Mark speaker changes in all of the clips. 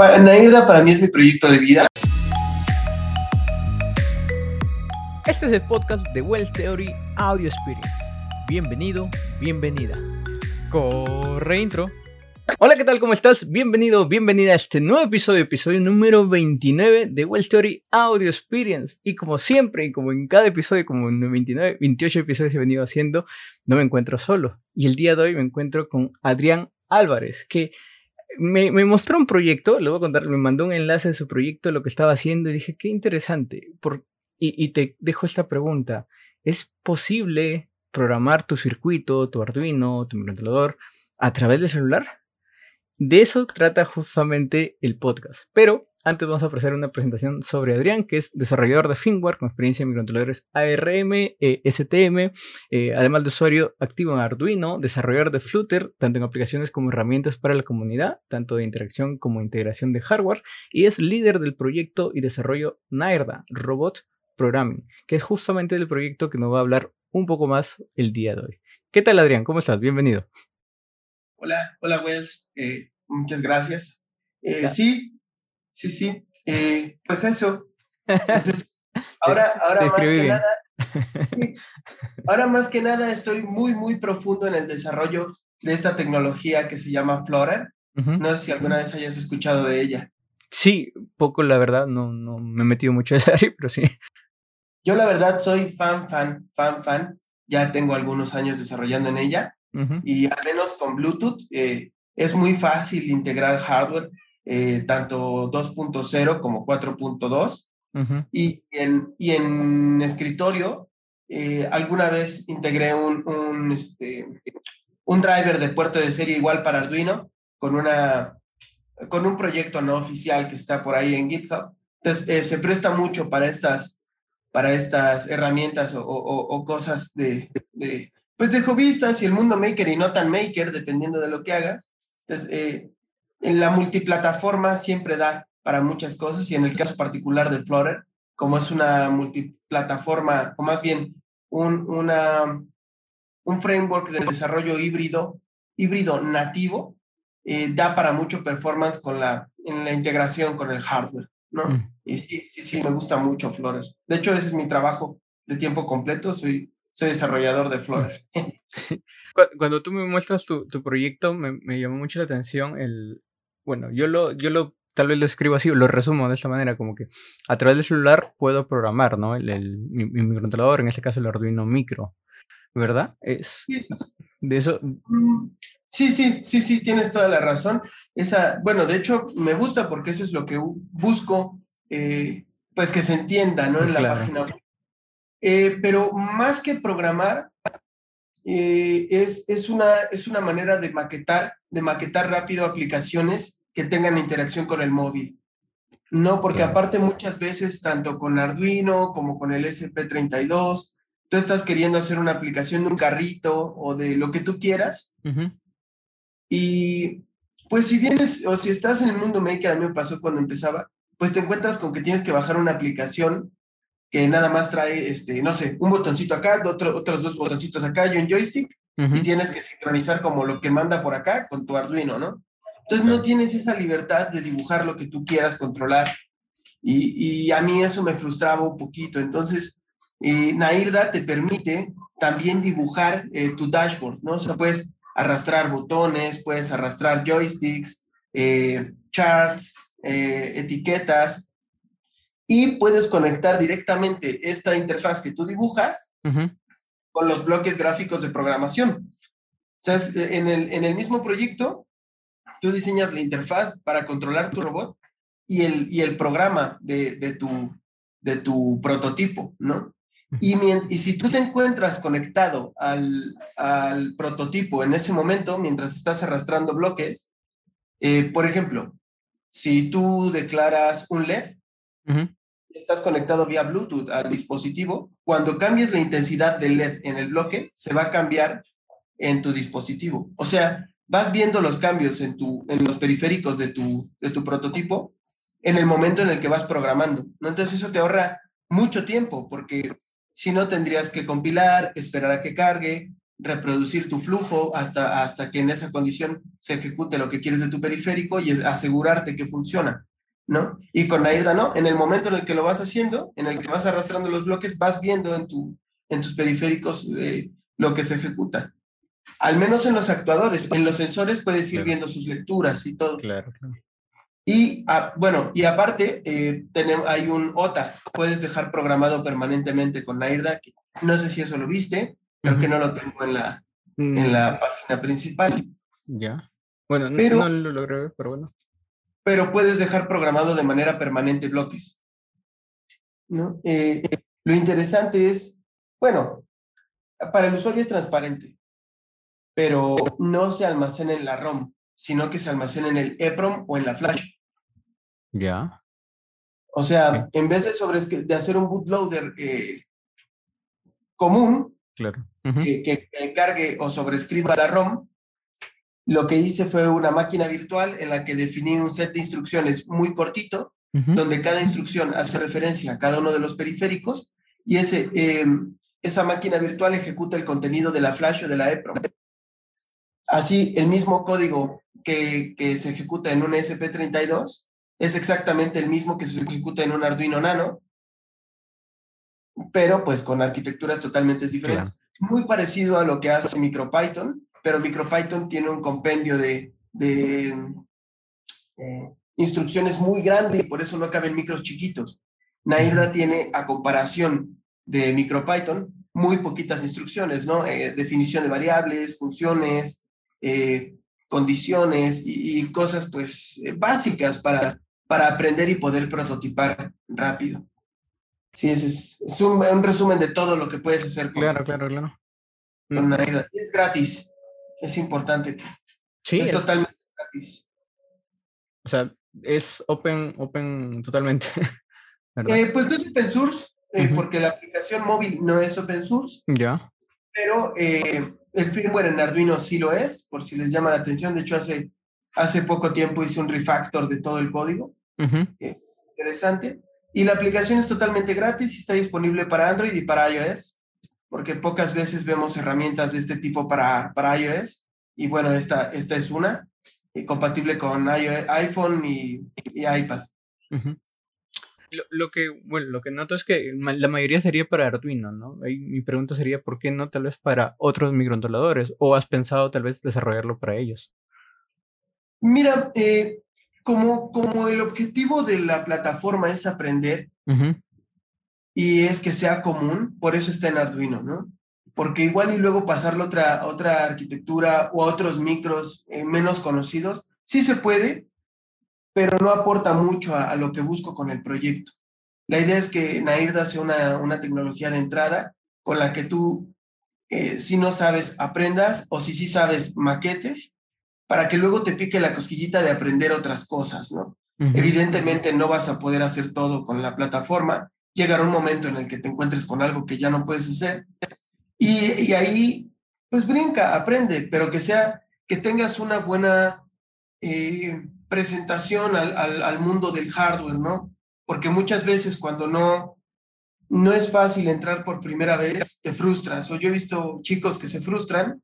Speaker 1: Para Nairda, para mí es mi proyecto de vida.
Speaker 2: Este es el podcast de Wells Theory Audio Experience. Bienvenido, bienvenida. Corre intro. Hola, ¿qué tal? ¿Cómo estás? Bienvenido, bienvenida a este nuevo episodio, episodio número 29 de Wells Theory Audio Experience. Y como siempre, y como en cada episodio, como en 29, 28 episodios he venido haciendo, no me encuentro solo. Y el día de hoy me encuentro con Adrián Álvarez, que me, mostró un proyecto, le voy a contar, me mandó un enlace de su proyecto, lo que estaba haciendo, y dije, qué interesante. Por, y, te dejo esta pregunta. ¿Es posible programar tu circuito, tu Arduino, tu microcontrolador a través del celular? De eso trata justamente el podcast. Pero antes vamos a ofrecer una presentación sobre Adrián, que es desarrollador de firmware con experiencia en microcontroladores ARM, eh, STM, eh, además de usuario activo en Arduino, desarrollador de Flutter, tanto en aplicaciones como herramientas para la comunidad, tanto de interacción como integración de hardware, y es líder del proyecto y desarrollo NAIRDA, Robot Programming, que es justamente el proyecto que nos va a hablar un poco más el día de hoy. ¿Qué tal Adrián? ¿Cómo estás? Bienvenido.
Speaker 1: Hola, hola Wells, eh, muchas gracias. sí, sí, sí. Eh, pues eso. Ahora, ahora más que nada. ahora más que nada estoy muy, muy profundo en el desarrollo de esta tecnología que se llama Flora. No sé si alguna vez hayas escuchado de ella.
Speaker 2: Sí, poco la verdad, no, no me he metido mucho en esa pero sí.
Speaker 1: Yo la verdad soy fan, fan, fan, fan. Ya tengo algunos años desarrollando en ella y al menos con Bluetooth eh, es muy fácil integrar hardware eh, tanto 2.0 como 4.2. y, en, y en escritorio, eh, alguna vez integré un, un, este, un driver de puerto de serie igual para Arduino con, una, con un proyecto no oficial que está por ahí en GitHub. Entonces, eh, se presta mucho para estas, para estas herramientas o, o, cosas de, de, pues de hobbyistas y el mundo maker y no tan maker, dependiendo de lo que hagas. Entonces, en la multiplataforma siempre da para muchas cosas y en el caso particular de Flutter, como es una multiplataforma, o más bien un, una, un framework de desarrollo híbrido, híbrido nativo, eh, da para mucho performance con la, en la integración con el hardware, ¿no? Mm. Y sí, sí, sí, me gusta mucho Flutter. De hecho, ese es mi trabajo de tiempo completo, soy, soy desarrollador de Flutter.
Speaker 2: Cuando tú me muestras tu, tu proyecto, me, me, llamó mucho la atención el, bueno, yo lo, yo lo, tal vez lo escribo así, lo resumo de esta manera, como que a través del celular puedo programar, ¿no? El, el mi, microcontrolador, en este caso el Arduino Micro, ¿verdad? Es de eso.
Speaker 1: Mm, sí, sí, sí, sí, tienes toda la razón. Esa, bueno, de hecho, me gusta porque eso es lo que busco, eh, pues que se entienda, ¿no? En la página. Eh, pero más que programar, eh, es, es, una, es una manera de maquetar, de maquetar rápido aplicaciones que tengan interacción con el móvil. No, porque aparte muchas veces, tanto con Arduino como con el SP32, tú estás queriendo hacer una aplicación de un carrito o de lo que tú quieras. Y pues si vienes o si estás en el mundo maker, a mí me pasó cuando empezaba, pues te encuentras con que tienes que bajar una aplicación que nada más trae, este, no sé, un botoncito acá, otro, otros dos botoncitos acá y un joystick, y tienes que sincronizar como lo que manda por acá con tu Arduino, ¿no? Entonces no tienes esa libertad de dibujar lo que tú quieras controlar. Y, a mí eso me frustraba un poquito. Entonces, eh, Nairda te permite también dibujar eh, tu dashboard, ¿no? O sea, puedes arrastrar botones, puedes arrastrar joysticks, eh, charts, etiquetas, y puedes conectar directamente esta interfaz que tú dibujas con los bloques gráficos de programación. O sea, en el, en el mismo proyecto tú diseñas la interfaz para controlar tu robot y el, y el programa de, de, tu, de tu prototipo, ¿no? Y, y, si tú te encuentras conectado al, al, prototipo en ese momento, mientras estás arrastrando bloques, eh, por ejemplo, si tú declaras un LED, estás conectado vía Bluetooth al dispositivo, cuando cambies la intensidad del LED en el bloque, se va a cambiar en tu dispositivo. O sea, vas viendo los cambios en, tu, en los periféricos de tu, de tu prototipo en el momento en el que vas programando. ¿no? Entonces eso te ahorra mucho tiempo porque si no tendrías que compilar, esperar a que cargue, reproducir tu flujo hasta, hasta que en esa condición se ejecute lo que quieres de tu periférico y asegurarte que funciona, ¿no? Y con Nairda, ¿no? En el momento en el que lo vas haciendo, en el que vas arrastrando los bloques, vas viendo en, tu, en tus periféricos eh, lo que se ejecuta. Al menos en los actuadores, en los sensores puedes ir viendo sus lecturas y todo.
Speaker 2: Claro, claro.
Speaker 1: Y ah, bueno, y aparte, eh, tenemos, hay un OTA, puedes dejar programado permanentemente con Nairda, que no sé si eso lo viste, creo que no lo tengo en la, en la mm. página principal.
Speaker 2: Ya. Bueno, no, lo logré pero bueno.
Speaker 1: Pero puedes dejar programado de manera permanente bloques. ¿no? Eh, lo interesante es, bueno, para el usuario es transparente, pero no se almacena en la ROM, sino que se almacena en el EPROM o en la flash.
Speaker 2: Ya.
Speaker 1: O sea, en vez de, sobre, de hacer un bootloader eh, común,
Speaker 2: claro.
Speaker 1: que, cargue o sobrescriba la ROM, lo que hice fue una máquina virtual en la que definí un set de instrucciones muy cortito, donde cada instrucción hace referencia a cada uno de los periféricos y ese, em, esa máquina virtual ejecuta el contenido de la flash o de la EPROM. Así, el mismo código que, que se ejecuta en un SP32 es exactamente el mismo que se ejecuta en un Arduino Nano, pero pues con arquitecturas totalmente diferentes. Muy parecido a lo que hace MicroPython, pero MicroPython tiene un compendio de, de eh, instrucciones muy grande y por eso no caben micros chiquitos. Nairda tiene, a comparación de MicroPython, muy poquitas instrucciones, ¿no? Eh, definición de variables, funciones, eh, condiciones y, y, cosas pues básicas para, para aprender y poder prototipar rápido. Sí, es, es un, un, resumen de todo lo que puedes hacer.
Speaker 2: Con, claro, claro, claro.
Speaker 1: Con Es gratis, es importante.
Speaker 2: Sí.
Speaker 1: Es, totalmente gratis.
Speaker 2: O sea, es open, open totalmente.
Speaker 1: Eh, pues no es open source, eh, porque la aplicación móvil no es open source.
Speaker 2: Ya.
Speaker 1: Pero eh, el firmware en Arduino sí lo es, por si les llama la atención. De hecho, hace, hace poco tiempo hice un refactor de todo el código. interesante. Y la aplicación es totalmente gratis y está disponible para Android y para iOS, porque pocas veces vemos herramientas de este tipo para, para iOS. Y bueno, esta, esta es una, eh, compatible con iPhone y, y iPad.
Speaker 2: Lo, lo, que, bueno, lo que noto es que la mayoría sería para Arduino, ¿no? Y mi pregunta sería, ¿por qué no tal vez para otros microcontroladores? ¿O has pensado tal vez desarrollarlo para ellos?
Speaker 1: Mira, eh, como, como el objetivo de la plataforma es aprender y es que sea común, por eso está en Arduino, ¿no? Porque igual y luego pasarlo a otra, otra arquitectura o a otros micros eh, menos conocidos, sí se puede, pero no aporta mucho a, lo que busco con el proyecto. La idea es que Nairda sea una, una tecnología de entrada con la que tú, eh, si no sabes, aprendas o si sí sabes, maquetes para que luego te pique la cosquillita de aprender otras cosas, ¿no? Evidentemente no vas a poder hacer todo con la plataforma. Llegará un momento en el que te encuentres con algo que ya no puedes hacer. Y, ahí, pues brinca, aprende, pero que sea, que tengas una buena eh, presentación al, al, mundo del hardware, ¿no? Porque muchas veces cuando no, no es fácil entrar por primera vez, te frustras. O yo he visto chicos que se frustran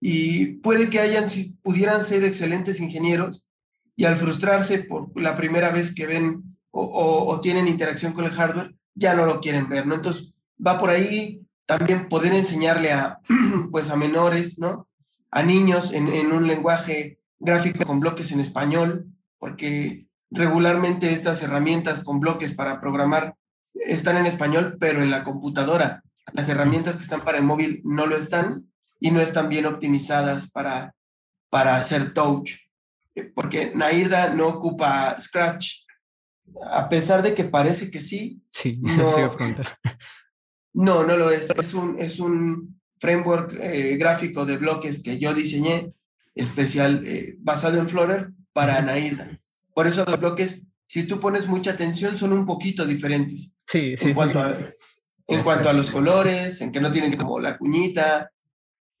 Speaker 1: y puede que hayan, si pudieran ser excelentes ingenieros y al frustrarse por la primera vez que ven o, tienen interacción con el hardware, ya no lo quieren ver, ¿no? Entonces, va por ahí también poder enseñarle a, pues, a menores, ¿no? A niños en, en un lenguaje gráfico con bloques en español, porque regularmente estas herramientas con bloques para programar están en español, pero en la computadora. Las herramientas que están para el móvil no lo están y no están bien optimizadas para, para hacer touch, eh, porque Nairda no ocupa Scratch, a pesar de que parece que sí.
Speaker 2: Sí,
Speaker 1: no, no, no lo es. Es un, es un framework eh, gráfico de bloques que yo diseñé, especial, eh, basado en Flutter para Nairda. Por eso los bloques, si tú pones mucha atención, son un poquito diferentes.
Speaker 2: Sí,
Speaker 1: en Cuanto a, en cuanto a los colores, en que no tienen como la cuñita,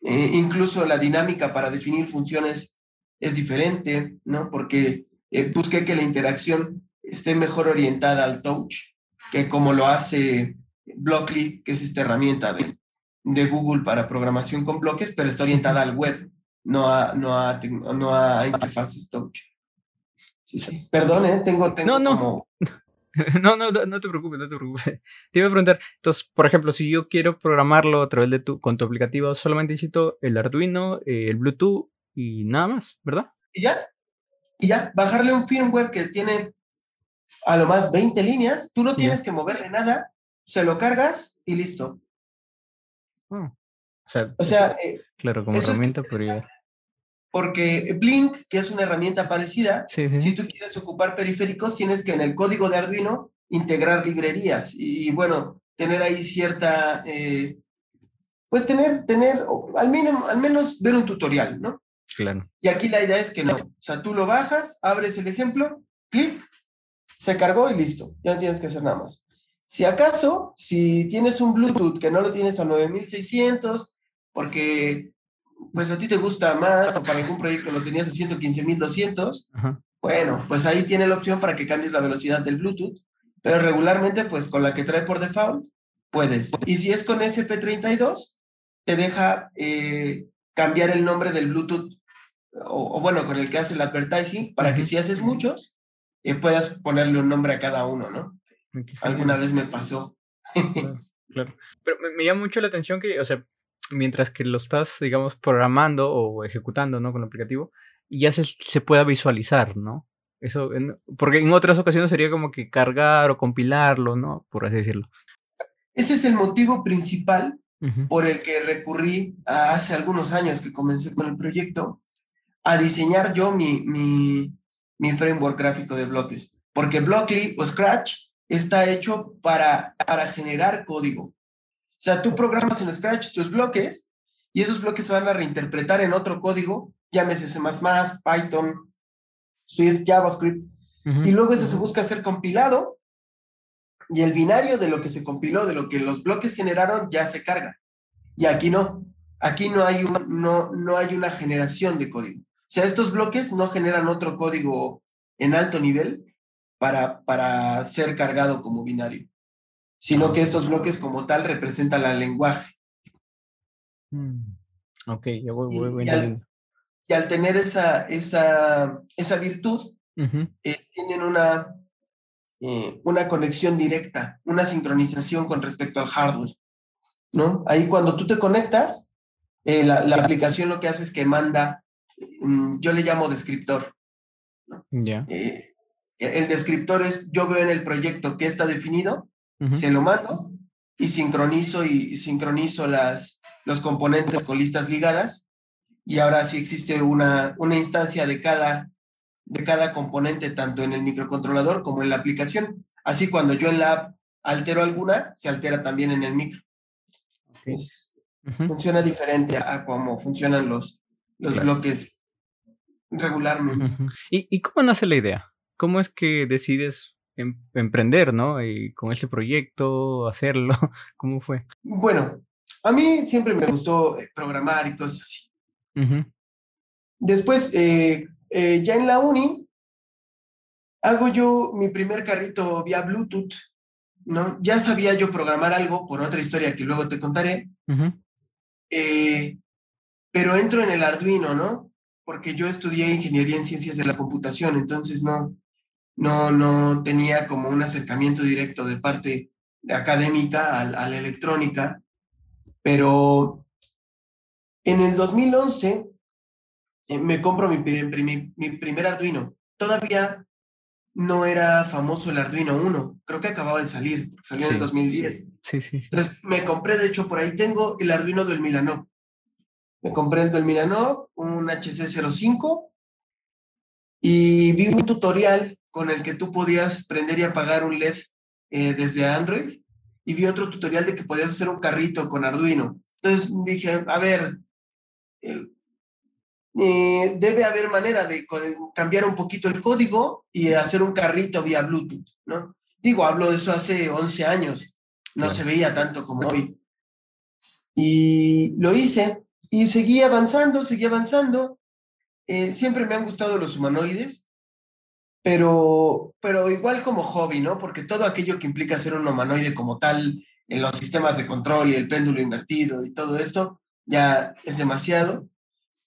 Speaker 1: eh, incluso la dinámica para definir funciones es diferente, ¿no? Porque eh, busqué que la interacción esté mejor orientada al touch que como lo hace Blockly, que es esta herramienta de, de Google para programación con bloques, pero está orientada al web, no a, no a, no a interfaces touch. Sí, sí. Perdón, ¿eh? tengo, tengo
Speaker 2: no,
Speaker 1: como...
Speaker 2: No, no, no te preocupes, no te preocupes. Te iba a preguntar, entonces, por ejemplo, si yo quiero programarlo a través de tu, con tu aplicativo, solamente necesito el Arduino, eh, el Bluetooth y nada más, ¿verdad?
Speaker 1: Y ya, y ya, bajarle un firmware que tiene a lo más 20 líneas, tú no tienes que moverle nada, se lo cargas y listo.
Speaker 2: Oh, o sea,
Speaker 1: O sea, eh,
Speaker 2: claro, como herramienta podría.
Speaker 1: porque Blink, que es una herramienta parecida,
Speaker 2: Sí, sí.
Speaker 1: si tú quieres ocupar periféricos, tienes que en el código de Arduino integrar librerías y, bueno, tener ahí cierta, eh, pues tener, tener, al, mínimo, al menos ver un tutorial, ¿no?
Speaker 2: Claro.
Speaker 1: Y aquí la idea es que no. O sea, tú lo bajas, abres el ejemplo, clic, se cargó y listo. Ya no tienes que hacer nada más. Si acaso, si tienes un Bluetooth que no lo tienes a 9600, porque pues a ti te gusta más o para algún proyecto lo tenías a 115200,
Speaker 2: Ajá.
Speaker 1: bueno, pues ahí tiene la opción para que cambies la velocidad del Bluetooth, pero regularmente pues con la que trae por default puedes. Y si es con SP32, te deja eh, cambiar el nombre del Bluetooth o, o bueno, con el que hace el advertising, para que si haces muchos, eh, puedas ponerle un nombre a cada uno, ¿no? Alguna vez me pasó.
Speaker 2: Claro, claro. Pero me, me llama mucho la atención que, o sea, mientras que lo estás, digamos, programando o ejecutando, ¿no? Con el aplicativo, ya se, se pueda visualizar, ¿no? Eso, en- porque en otras ocasiones sería como que cargar o compilarlo, ¿no? Por así decirlo.
Speaker 1: Ese es el motivo principal por el que recurrí a- hace algunos años que comencé con el proyecto a diseñar yo mi, mi, mi framework gráfico de bloques. Porque Blockly o Scratch está hecho para, para generar código. O sea, tú programas en Scratch tus bloques y esos bloques se van a reinterpretar en otro código, llámese C++, Python, Swift, JavaScript, y luego ese se busca ser compilado y el binario de lo que se compiló, de lo que los bloques generaron, ya se carga. Y aquí no. Aquí no hay, un, no, no hay una generación de código. O sea, estos bloques no generan otro código en alto nivel para, para ser cargado como binario, sino que estos bloques como tal representan el lenguaje.
Speaker 2: Mm, Ok, ya voy, voy, voy
Speaker 1: y al-. Y al tener esa, esa, esa virtud, eh, tienen una, eh, una conexión directa, una sincronización con respecto al hardware, ¿no? Ahí cuando tú te conectas, eh, la, la aplicación lo que hace es que manda, mm, yo le llamo descriptor.
Speaker 2: Ya.
Speaker 1: Eh, el descriptor es, yo veo en el proyecto que está definido, se lo mando y sincronizo y, y sincronizo las, los componentes con listas ligadas y ahora sí existe una, una instancia de cada, de cada componente, tanto en el microcontrolador como en la aplicación. Así cuando yo en la app altero alguna, se altera también en el micro. Es-
Speaker 2: ujú.
Speaker 1: funciona diferente a, cómo funcionan los, los
Speaker 2: Claro.
Speaker 1: bloques regularmente.
Speaker 2: Ujú. ¿Y, ¿Y cómo nace la idea? ¿Cómo es que decides em- emprender, ¿no? Y con este proyecto, hacerlo. ¿Cómo fue?
Speaker 1: Bueno, a mí siempre me gustó eh, programar y cosas así.
Speaker 2: Ujú,
Speaker 1: Después, eh, eh, ya en la uni, hago yo mi primer carrito vía Bluetooth, ¿no? Ya sabía yo programar algo por otra historia que luego te contaré,
Speaker 2: ujú,
Speaker 1: eh, pero entro en el Arduino, ¿no? Porque yo estudié ingeniería en ciencias de la computación, entonces no, no, no tenía como un acercamiento directo de parte de académica a, a la electrónica, pero en el 2011 eh, me compro mi, pri- mi primer Arduino. Todavía no era famoso el Arduino 1, creo que acababa de salir, salió en el
Speaker 2: Sí,
Speaker 1: 2010.
Speaker 2: Sí, sí.
Speaker 1: Entonces me compré, de hecho, por ahí tengo el Arduino del Milanov. Me compré el del Milanov, un HC05, y vi un tutorial con el que tú podías prender y apagar un LED eh, desde Android, y vi otro tutorial de que podías hacer un carrito con Arduino. Entonces dije, a ver, eh, eh, debe haber manera de cambiar un poquito el código y hacer un carrito vía Bluetooth, ¿no? Digo, hablo de eso hace 11 años, no se veía tanto como hoy. Y lo hice y seguí avanzando, seguí avanzando. Eh, siempre me han gustado los humanoides, pero, pero igual como hobby, ¿no? Porque todo aquello que implica ser un humanoide como tal, en los sistemas de control y el péndulo invertido y todo esto, ya es demasiado.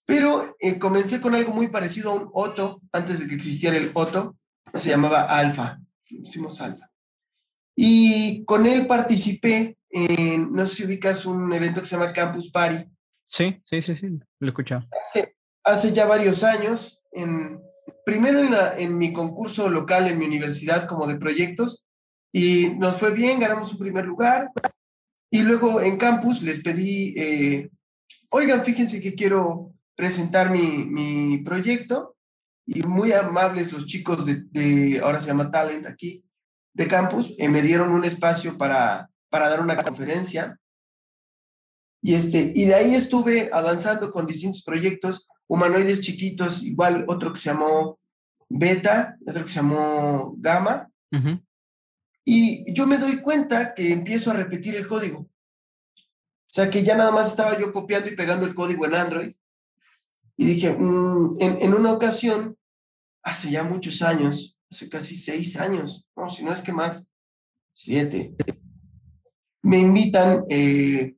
Speaker 1: Pero eh, comencé con algo muy parecido a un Otto, antes de que existiera el Otto, se llamaba Alfa, hicimos Alfa. Y con él participé en, no sé si ubicas un evento que se llama Campus Party.
Speaker 2: Sí, sí, sí, sí, lo he escuchado.
Speaker 1: Hace, hace ya varios años, en, primero en, mi concurso local en mi universidad como de proyectos, y nos fue bien, ganamos un primer lugar, y luego en campus les pedí, eh, oigan, fíjense que quiero presentar mi, mi, proyecto, y muy amables los chicos de, de, ahora se llama Talent aquí, de campus, eh, me dieron un espacio para, para dar una conferencia, y, este, y de ahí estuve avanzando con distintos proyectos, humanoides chiquitos, igual otro que se llamó Beta, otro que se llamó Gamma. Y yo me doy cuenta que empiezo a repetir el código. O sea, que ya nada más estaba yo copiando y pegando el código en Android. Y dije, mm, en, en, una ocasión, hace ya muchos años, hace casi seis años, no, si no es que más, siete, me invitan eh,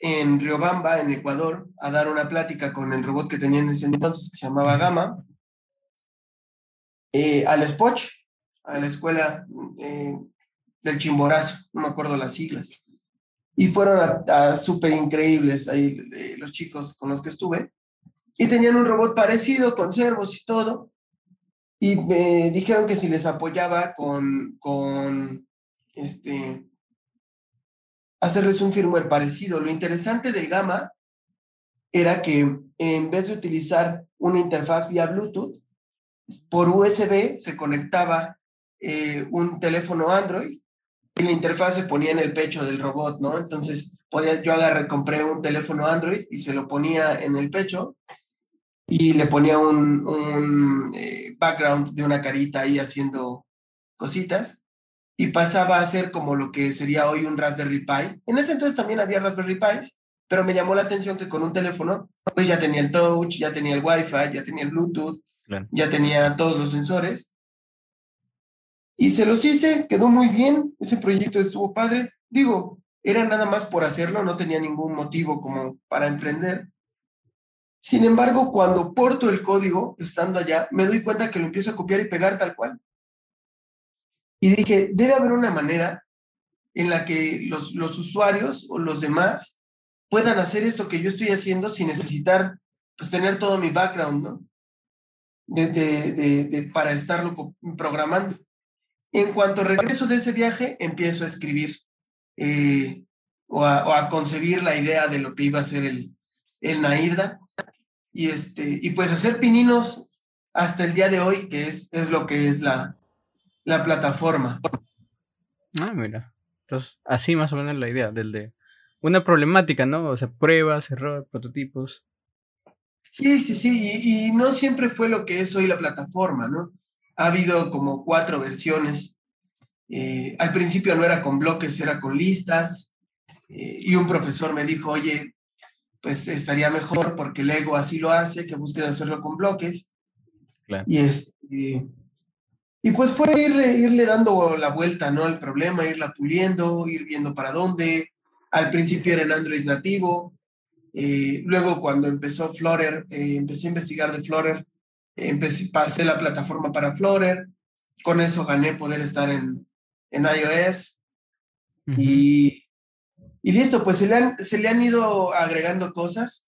Speaker 1: en Riobamba, en Ecuador, a dar una plática con el robot que tenía en ese entonces, que se llamaba Gama, eh, al Spoch, a la escuela eh, del Chimborazo, no me acuerdo las siglas. Y fueron a, a súper increíbles ahí eh, los chicos con los que estuve. Y tenían un robot parecido, con servos y todo. Y me dijeron que si les apoyaba con, con este, hacerles un firmware parecido. Lo interesante del Gamma era que en vez de utilizar una interfaz vía Bluetooth, por USB se conectaba eh, un teléfono Android y la interfaz se ponía en el pecho del robot, ¿no? Entonces, podía, yo agarré, compré un teléfono Android y se lo ponía en el pecho y le ponía un, un eh, background de una carita ahí haciendo cositas y pasaba a ser como lo que sería hoy un Raspberry Pi. En ese entonces también había Raspberry Pi, pero me llamó la atención que con un teléfono, pues ya tenía el touch, ya tenía el Wi-Fi, ya tenía el Bluetooth, claro. ya tenía todos los sensores. Y se los hice, quedó muy bien, ese proyecto estuvo padre. Digo, era nada más por hacerlo, no tenía ningún motivo como para emprender. Sin embargo, cuando porto el código, estando allá, me doy cuenta que lo empiezo a copiar y pegar tal cual. Y dije, debe haber una manera en la que los, los usuarios o los demás puedan hacer esto que yo estoy haciendo sin necesitar pues tener todo mi background, ¿no? De, de, para estarlo programando. En cuanto regreso de ese viaje, empiezo a escribir eh, o, a, a, concebir la idea de lo que iba a ser el, el Nairda y, este, y pues hacer pininos hasta el día de hoy, que es, es lo que es la, la plataforma.
Speaker 2: Ah, mira. Entonces, así más o menos la idea del de una problemática, ¿no? O sea, pruebas, error, prototipos.
Speaker 1: Sí, sí, sí, y, y, no siempre fue lo que es hoy la plataforma, ¿no? Ha habido como cuatro versiones. Eh, al principio no era con bloques, era con listas. Eh, y un profesor me dijo, oye, pues estaría mejor porque Lego así lo hace, que busque hacerlo con bloques. Claro. Y este, y pues fue irle, irle dando la vuelta, ¿no? Al problema, irla puliendo, ir viendo para dónde. Al principio era en Android nativo. Eh, luego cuando empezó Flutter, eh, empecé a investigar de Flutter. Eh, empecé, pasé la plataforma para Flutter. Con eso gané poder estar en, en iOS. Uh -huh. y, y, listo, pues se le han, se le han ido agregando cosas.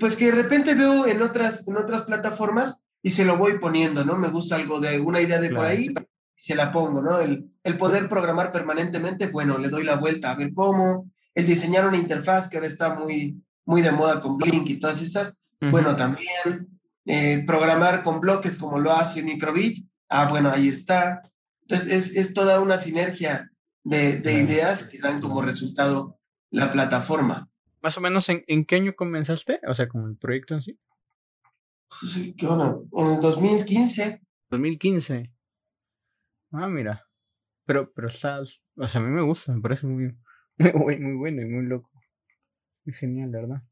Speaker 1: pues que de repente veo en otras, en otras plataformas y se lo voy poniendo, ¿no? Me gusta algo de una idea de claro. por ahí, se la pongo, ¿no? El, el poder programar permanentemente, bueno, le doy la vuelta a ver cómo, el diseñar una interfaz que ahora está muy, muy de moda con Blink y todas estas, uh -huh. bueno, también eh, programar con bloques como lo hace Microbit, ah, bueno, ahí está. Entonces, es, es toda una sinergia de, de ideas que dan como resultado la plataforma.
Speaker 2: Más o menos, ¿en, en qué año comenzaste? O sea, como el proyecto en sí.
Speaker 1: Sí, ¿qué onda? En el 2015.
Speaker 2: 2015. Ah, mira. Pero, pero estás, o sea, a mí me gusta, me parece muy, muy, muy bueno y muy loco. Muy genial, ¿verdad?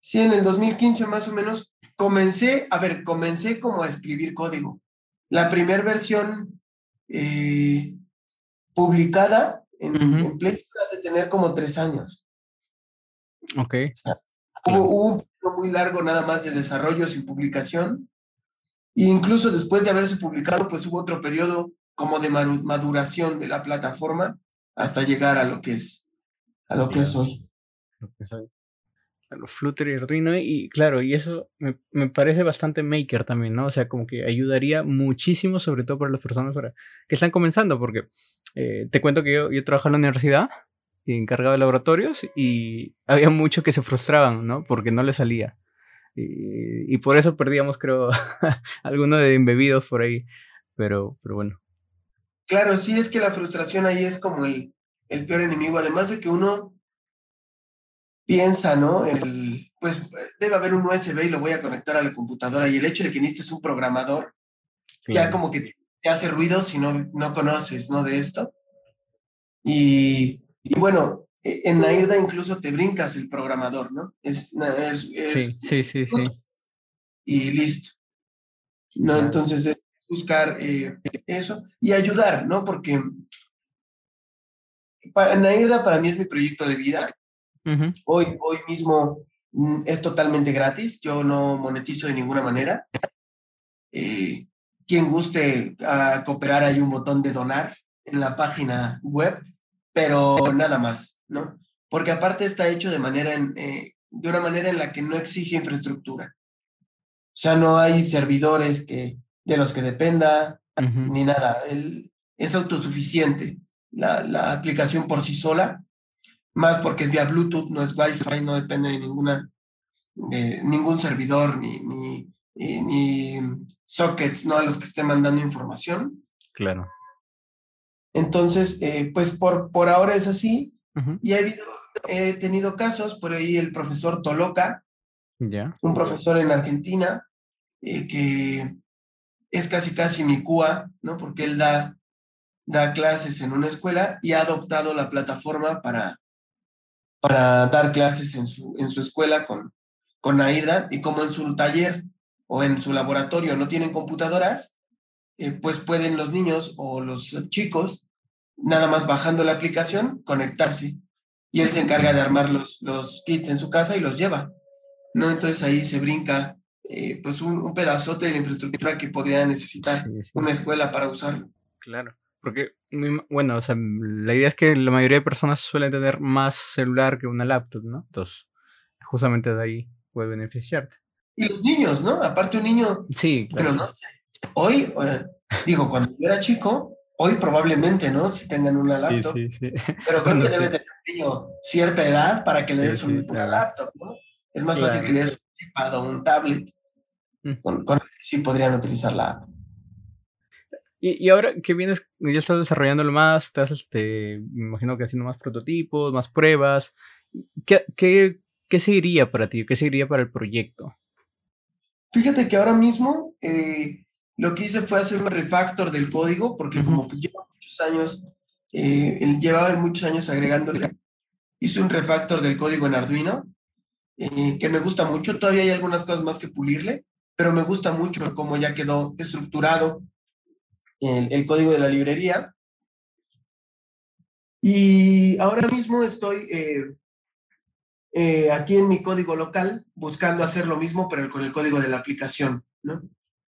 Speaker 1: Sí, en el 2015 más o menos comencé, a ver, comencé como a escribir código. La primera versión eh, publicada En, en Play de tener como tres años.
Speaker 2: Ok.
Speaker 1: Hubo, un periodo muy largo nada más de desarrollo sin publicación. E incluso después de haberse publicado, pues hubo otro periodo como de maduración de la plataforma hasta llegar a lo que es, a lo que es hoy. Lo que es hoy.
Speaker 2: Flutter y Arduino y claro, y eso me, me, parece bastante maker también, ¿no? O sea, como que ayudaría muchísimo, sobre todo para las personas para, que están comenzando, porque eh, te cuento que yo, yo trabajo en la universidad, encargado de laboratorios, y había mucho que se frustraban, ¿no? Porque no le salía. Y, y por eso perdíamos, creo, alguno de embebidos por ahí, pero, pero bueno.
Speaker 1: Claro, sí, es que la frustración ahí es como el, el peor enemigo, además de que uno piensa, ¿no? El, pues debe haber un USB y lo voy a conectar a la computadora y el hecho de que necesites un programador, ya como que te hace ruido si no, no conoces, ¿no? De esto. Y, y bueno, e, en Nairda incluso te brincas el programador, ¿no? Es, es,
Speaker 2: sí, sí, sí, sí.
Speaker 1: Y listo. ¿No? Entonces es buscar eh, eso y ayudar, ¿no? Porque para, Nairda para mí es mi proyecto de vida hoy, hoy mismo mm, es totalmente gratis, yo no monetizo de ninguna manera. Eh, quien guste a ah, cooperar, hay un botón de donar en la página web, pero nada más, ¿no? Porque aparte está hecho de, manera en, eh, de una manera en la que no exige infraestructura. O sea, no hay servidores que, de los que dependa, ni nada. es autosuficiente la, la aplicación por sí sola más porque es vía Bluetooth, no es Wi-Fi, no depende de ninguna, de ningún servidor ni, ni, ni, sockets, ¿no? A los que esté mandando información.
Speaker 2: Claro.
Speaker 1: Entonces, eh, pues por, por ahora es así. Y he, he, tenido casos, por ahí el profesor Toloca, un profesor en Argentina, eh, que es casi casi mi CUA, ¿no? Porque él da, da clases en una escuela y ha adoptado la plataforma para, para dar clases en su, en su escuela con, con AIDA y como en su taller o en su laboratorio no tienen computadoras, eh, pues pueden los niños o los chicos, nada más bajando la aplicación, conectarse. Y él se encarga de armar los, los kits en su casa y los lleva. ¿no? Entonces ahí se brinca eh, pues un, un, pedazote de la infraestructura que podría necesitar una escuela para usarlo.
Speaker 2: Claro. Porque, bueno, o sea, la idea es que la mayoría de personas suelen tener más celular que una laptop, ¿no? Entonces, justamente de ahí puede beneficiarte.
Speaker 1: Y los niños, ¿no? Aparte un niño...
Speaker 2: Sí,
Speaker 1: claro. Pero no sé. Hoy, digo, cuando yo era chico, hoy probablemente, ¿no? Si tengan una laptop. Sí, sí, sí. Pero creo que debe tener un niño cierta edad para que le des una laptop, ¿no? Es más fácil que le des un iPad o un tablet. Mm. Con, con sí podrían utilizar la app.
Speaker 2: Y, ahora que vienes, ya estás desarrollándolo más, estás, este, me imagino que haciendo más prototipos, más pruebas. ¿Qué, qué, qué seguiría para ti? ¿Qué seguiría para el proyecto?
Speaker 1: Fíjate que ahora mismo eh, lo que hice fue hacer un refactor del código, porque como pues llevo muchos años, eh, llevaba muchos años agregándole, hice un refactor del código en Arduino, eh, que me gusta mucho. Todavía hay algunas cosas más que pulirle, pero me gusta mucho cómo ya quedó estructurado el, código de la librería. Y ahora mismo estoy eh, eh, aquí en mi código local buscando hacer lo mismo, pero con el código de la aplicación, ¿no?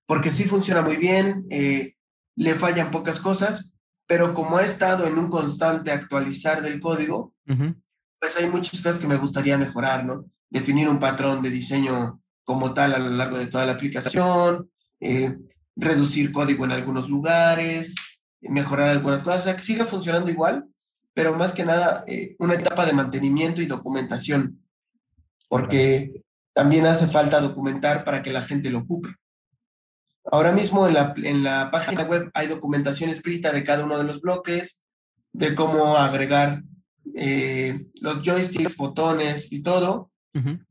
Speaker 1: Porque sí funciona muy bien, eh, le fallan pocas cosas, pero como ha estado en un constante actualizar del código, pues hay muchas cosas que me gustaría mejorar, ¿no? Definir un patrón de diseño como tal a lo largo de toda la aplicación, reducir código en algunos lugares, mejorar algunas cosas, o sea, que siga funcionando igual, pero más que nada eh, una etapa de mantenimiento y documentación, porque también hace falta documentar para que la gente lo ocupe. Ahora mismo en la, en la página web hay documentación escrita de cada uno de los bloques, de cómo agregar eh, los joysticks, botones y todo.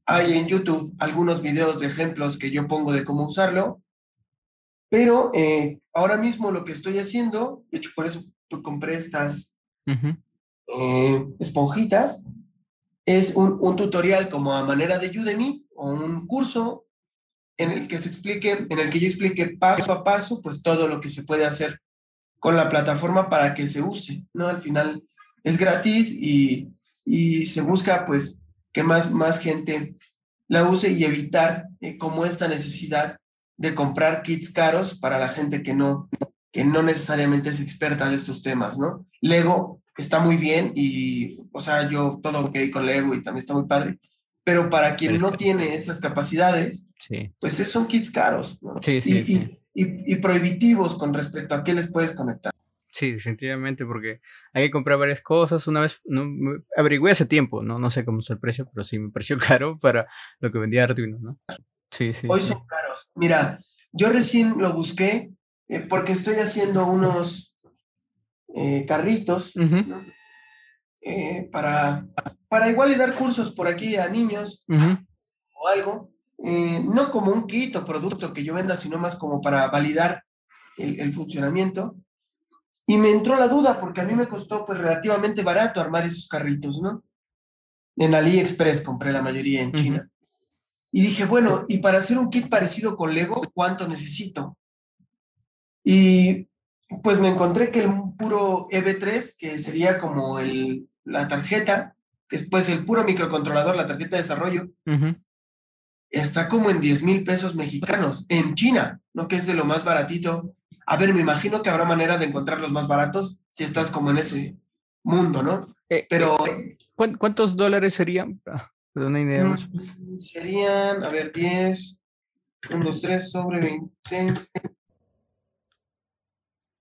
Speaker 1: Hay en YouTube algunos videos de ejemplos que yo pongo de cómo usarlo. Pero eh, ahora mismo lo que estoy haciendo, de hecho por eso compré estas eh, esponjitas, es un, un, tutorial como a manera de Udemy o un curso en el que se explique, en el que yo explique paso a paso, pues todo lo que se puede hacer con la plataforma para que se use, ¿no? Al final es gratis y, y se busca pues que más, más gente la use y evitar eh, como esta necesidad de comprar kits caros para la gente que no, que no necesariamente es experta de estos temas, ¿no? Lego está muy bien y, o sea, yo todo ok con Lego y también está muy padre, pero para quien no tiene esas capacidades, pues son kits caros, ¿no?
Speaker 2: Sí, sí,
Speaker 1: y, y, prohibitivos con respecto a qué les puedes conectar.
Speaker 2: Sí, definitivamente, porque hay que comprar varias cosas. Una vez, no, averigüé hace tiempo, ¿no? No sé cómo es el precio, pero sí me pareció caro para lo que vendía Arduino, ¿no? Sí, sí.
Speaker 1: Hoy son caros. Mira, yo recién lo busqué eh, porque estoy haciendo unos eh, carritos, eh, para, para igual y dar cursos por aquí a niños o algo. no como un kit o producto que yo venda, sino más como para validar el, el funcionamiento. Y me entró la duda porque a mí me costó pues relativamente barato armar esos carritos, ¿no? En AliExpress compré la mayoría en China. Y dije, bueno, y para hacer un kit parecido con Lego, ¿cuánto necesito? Y pues me encontré que el puro EV3, que sería como el, la tarjeta, que es pues el puro microcontrolador, la tarjeta de desarrollo, está como en 10 mil pesos mexicanos en China, ¿no? Que es de lo más baratito. A ver, me imagino que habrá manera de encontrar los más baratos si estás como en ese mundo, ¿no?
Speaker 2: Eh, Pero... Eh, ¿Cuántos dólares serían? una idea.
Speaker 1: Mm, serían, a ver, 10, 1, 2, 3 sobre 20.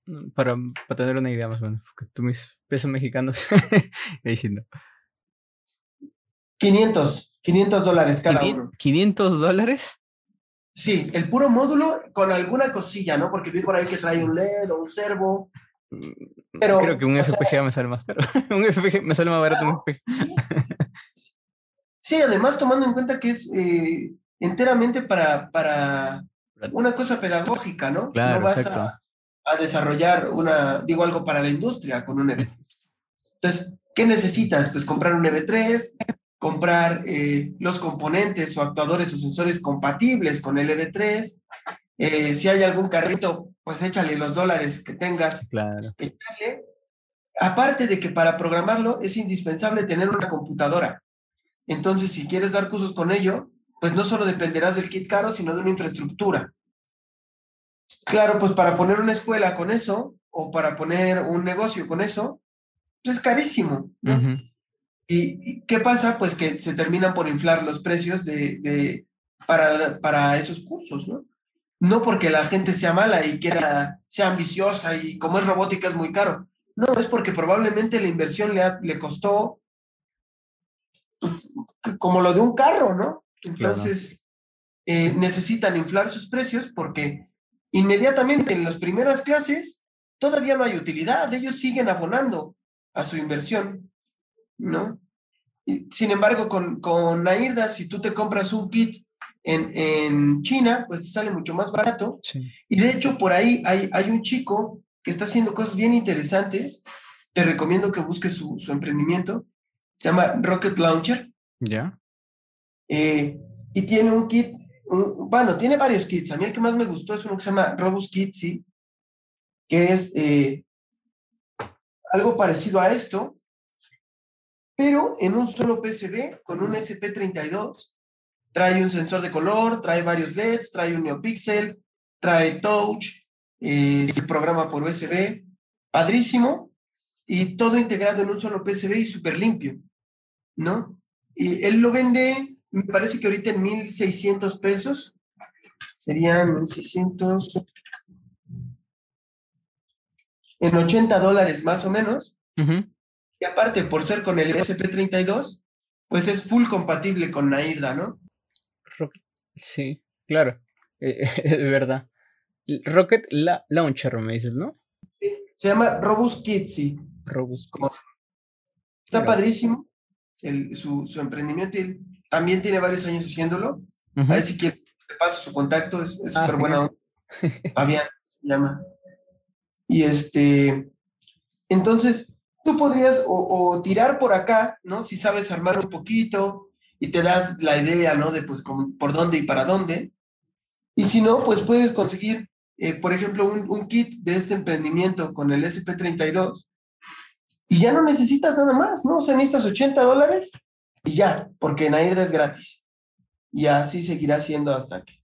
Speaker 2: Mm, para, para tener una idea más o menos, porque tú mis pesos mexicanos, diciendo.
Speaker 1: 500, 500 dólares cada uno.
Speaker 2: ¿500 dólares?
Speaker 1: Sí, el puro módulo con alguna cosilla, ¿no? Porque vi por ahí que trae un LED o un servo.
Speaker 2: Mm, pero, Creo que un FPGA me sale más caro. un FPGA me sale más barato un FPGA.
Speaker 1: Sí, además tomando en cuenta que es eh, enteramente para, para una cosa pedagógica, ¿no?
Speaker 2: Claro,
Speaker 1: no vas a, a, desarrollar una, digo algo para la industria con un EV3. Entonces, ¿qué necesitas? Pues comprar un EV3, comprar eh, los componentes o actuadores o sensores compatibles con el EV3. Eh, si hay algún carrito, pues échale los dólares que tengas.
Speaker 2: Claro.
Speaker 1: Aparte de que para programarlo es indispensable tener una computadora. Entonces, si quieres dar cursos con ello, pues no solo dependerás del kit caro, sino de una infraestructura. Claro, pues para poner una escuela con eso, o para poner un negocio con eso, pues es carísimo. ¿Y, qué pasa? Pues que se terminan por inflar los precios de, para, para esos cursos, ¿no? No porque la gente sea mala y quiera, sea ambiciosa y como es robótica es muy caro. No, es porque probablemente la inversión le, le costó como lo de un carro, ¿no? Entonces, eh, necesitan inflar sus precios porque inmediatamente en las primeras clases todavía no hay utilidad, ellos siguen abonando a su inversión, ¿no? sin embargo, con, con Nairda, si tú te compras un kit en, en China, pues sale mucho más barato. Y de hecho, por ahí hay, hay un chico que está haciendo cosas bien interesantes. Te recomiendo que busques su, su emprendimiento. Se llama Rocket Launcher.
Speaker 2: Ya.
Speaker 1: Eh, y tiene un kit, bueno, tiene varios kits. A mí el que más me gustó es uno que se llama Robust Kit, sí, que es eh, algo parecido a esto, pero en un solo PCB con un SP32. Trae un sensor de color, trae varios LEDs, trae un NeoPixel, trae touch, eh, se programa por USB, padrísimo, y todo integrado en un solo PCB y súper limpio, ¿no? Y él lo vende, me parece que ahorita en 1.600 pesos, serían 1.600, en 80 dólares más o menos. Y aparte, por ser con el SP32, pues es full compatible con Nairda, ¿no?
Speaker 2: Sí, claro, eh, es verdad. Rocket Launcher, me dices, ¿no?
Speaker 1: Sí, se llama Robust Kit, sí.
Speaker 2: Robust
Speaker 1: Está padrísimo su, su, emprendimiento y también tiene varios años haciéndolo. A ver si quiere, le paso su contacto, es súper ah, buena. Fabián se llama. Y este, entonces, tú podrías o, tirar por acá, ¿no? Si sabes armar un poquito y te das la idea, ¿no? De pues por dónde y para dónde. Y si no, pues puedes conseguir, eh, por ejemplo, un, un, kit de este emprendimiento con el SP32 y ya no necesitas nada más, ¿no? O sea, necesitas 80 dólares y ya, porque Nairda es gratis. Y así seguirá siendo hasta que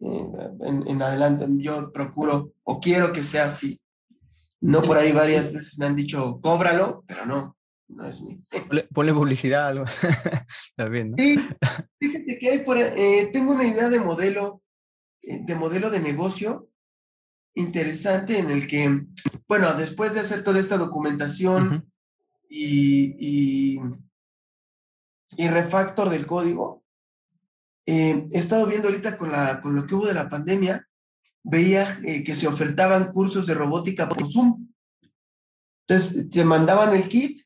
Speaker 1: eh, en, adelante yo procuro o quiero que sea así. No por ahí varias veces me han dicho, cóbralo, pero no, no es mi.
Speaker 2: Ponle, publicidad, algo. Está
Speaker 1: Sí, fíjate que hay por, eh, tengo una idea de modelo, eh, de modelo de negocio interesante en el que, bueno, después de hacer toda esta documentación y, y, y, refactor del código, eh, he estado viendo ahorita con, la, con lo que hubo de la pandemia, veía eh, que se ofertaban cursos de robótica por Zoom. Entonces, se mandaban el kit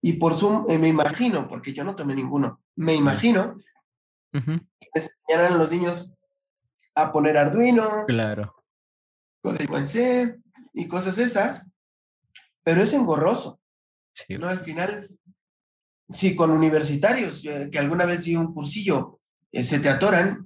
Speaker 1: y por Zoom, eh, me imagino, porque yo no tomé ninguno, me imagino, que les enseñaran a los niños a poner Arduino,
Speaker 2: claro.
Speaker 1: código en C y cosas esas, pero es engorroso. ¿no? Al final, sí, con universitarios, que alguna vez di un cursillo, eh, se te atoran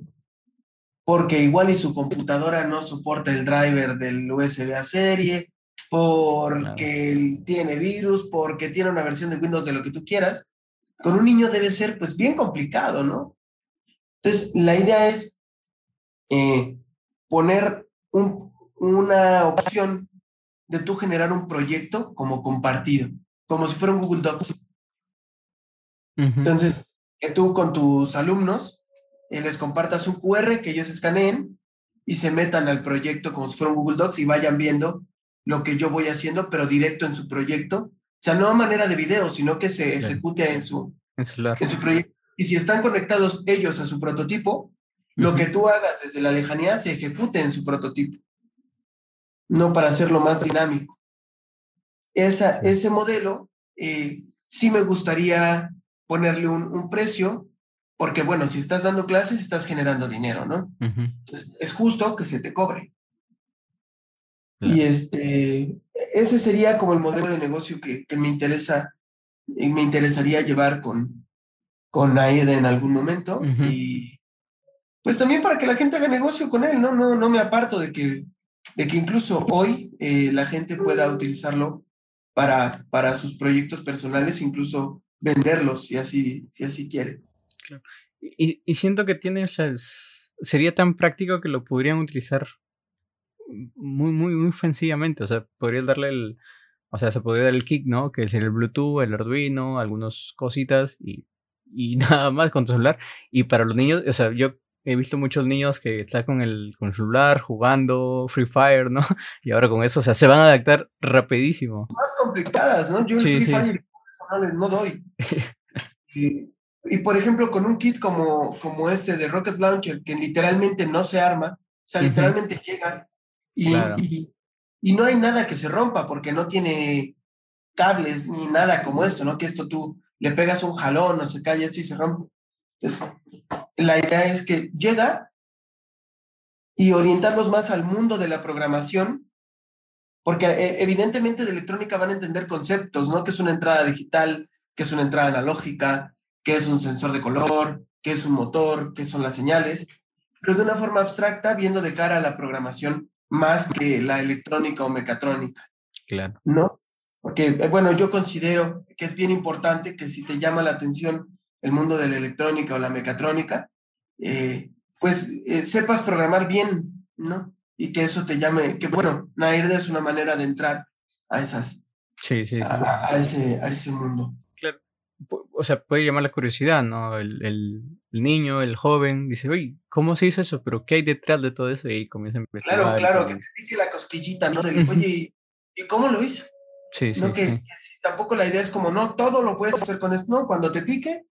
Speaker 1: porque igual y su computadora no soporta el driver del USB a serie, porque tiene virus, porque tiene una versión de Windows de lo que tú quieras. Con un niño debe ser pues bien complicado, ¿no? Entonces, la idea es eh, poner una opción de tú generar un proyecto como compartido, como si fuera un Google Docs. Entonces, que tú con tus alumnos eh, les compartas un QR que ellos escaneen y se metan al proyecto como si fuera un Google Docs y vayan viendo lo que yo voy haciendo, pero directo en su proyecto. O sea, no a manera de video, sino que se ejecute en su, en su, proyecto. Y si están conectados ellos a su prototipo, lo que tú hagas desde la lejanía se ejecute en su prototipo. No para hacerlo más dinámico. Esa, ese modelo eh, sí me gustaría ponerle un, un precio porque bueno, si estás dando clases, estás generando dinero, ¿no? es justo que se te cobre. Y este, ese sería como el modelo de negocio que, que me interesa y me interesaría llevar con, con AEDA en algún momento. Y pues también para que la gente haga negocio con él, ¿no? No, no me aparto de que, de que incluso hoy eh, la gente pueda utilizarlo para, para sus proyectos personales, incluso venderlos si así, si así quiere.
Speaker 2: Y, y, siento que tiene, o sea, sería tan práctico que lo podrían utilizar muy, muy, muy sencillamente. O sea, podría darle el. O sea, se podría dar el kick, ¿no? Que es el Bluetooth, el Arduino, algunas cositas y, y nada más con tu celular. Y para los niños, o sea, yo he visto muchos niños que están con el, con el celular jugando Free Fire, ¿no? Y ahora con eso, o sea, se van a adaptar rapidísimo.
Speaker 1: Más complicadas, ¿no? Yo el Free Fire no, les, no doy. y, y, por ejemplo, con un kit como, como este de Rocket Launcher, que literalmente no se arma, o sea, literalmente llega y, y, no hay nada que se rompa porque no tiene cables ni nada como esto, ¿no? Que esto tú le pegas un jalón, no se cae esto y se rompe. Entonces, la idea es que llega y orientarlos más al mundo de la programación, porque eh, evidentemente de electrónica van a entender conceptos, ¿no? Que es una entrada digital, que es una entrada analógica, que es un sensor de color, que es un motor, que son las señales, pero de una forma abstracta, viendo de cara a la programación más que la electrónica o mecatrónica.
Speaker 2: Claro.
Speaker 1: ¿No? Porque, eh, bueno, yo considero que es bien importante que si te llama la atención el mundo de la electrónica o la mecatrónica, eh, pues eh, sepas programar bien, ¿no? Y que eso te llame, que bueno, Nairde es una manera de entrar a esas,
Speaker 2: sí, sí,
Speaker 1: A, ese, a ese mundo
Speaker 2: o sea, puede llamar la curiosidad, ¿no? El, el, niño, el joven, dice, oye, ¿cómo se hizo eso? ¿Pero qué hay detrás de todo eso? Y comienza a
Speaker 1: empezar. Claro, claro, que te pique la cosquillita, ¿no? oye, ¿y cómo lo hizo?
Speaker 2: Sí,
Speaker 1: ¿No? que, tampoco la idea es como, no, todo lo puedes hacer con esto, no, cuando te pique,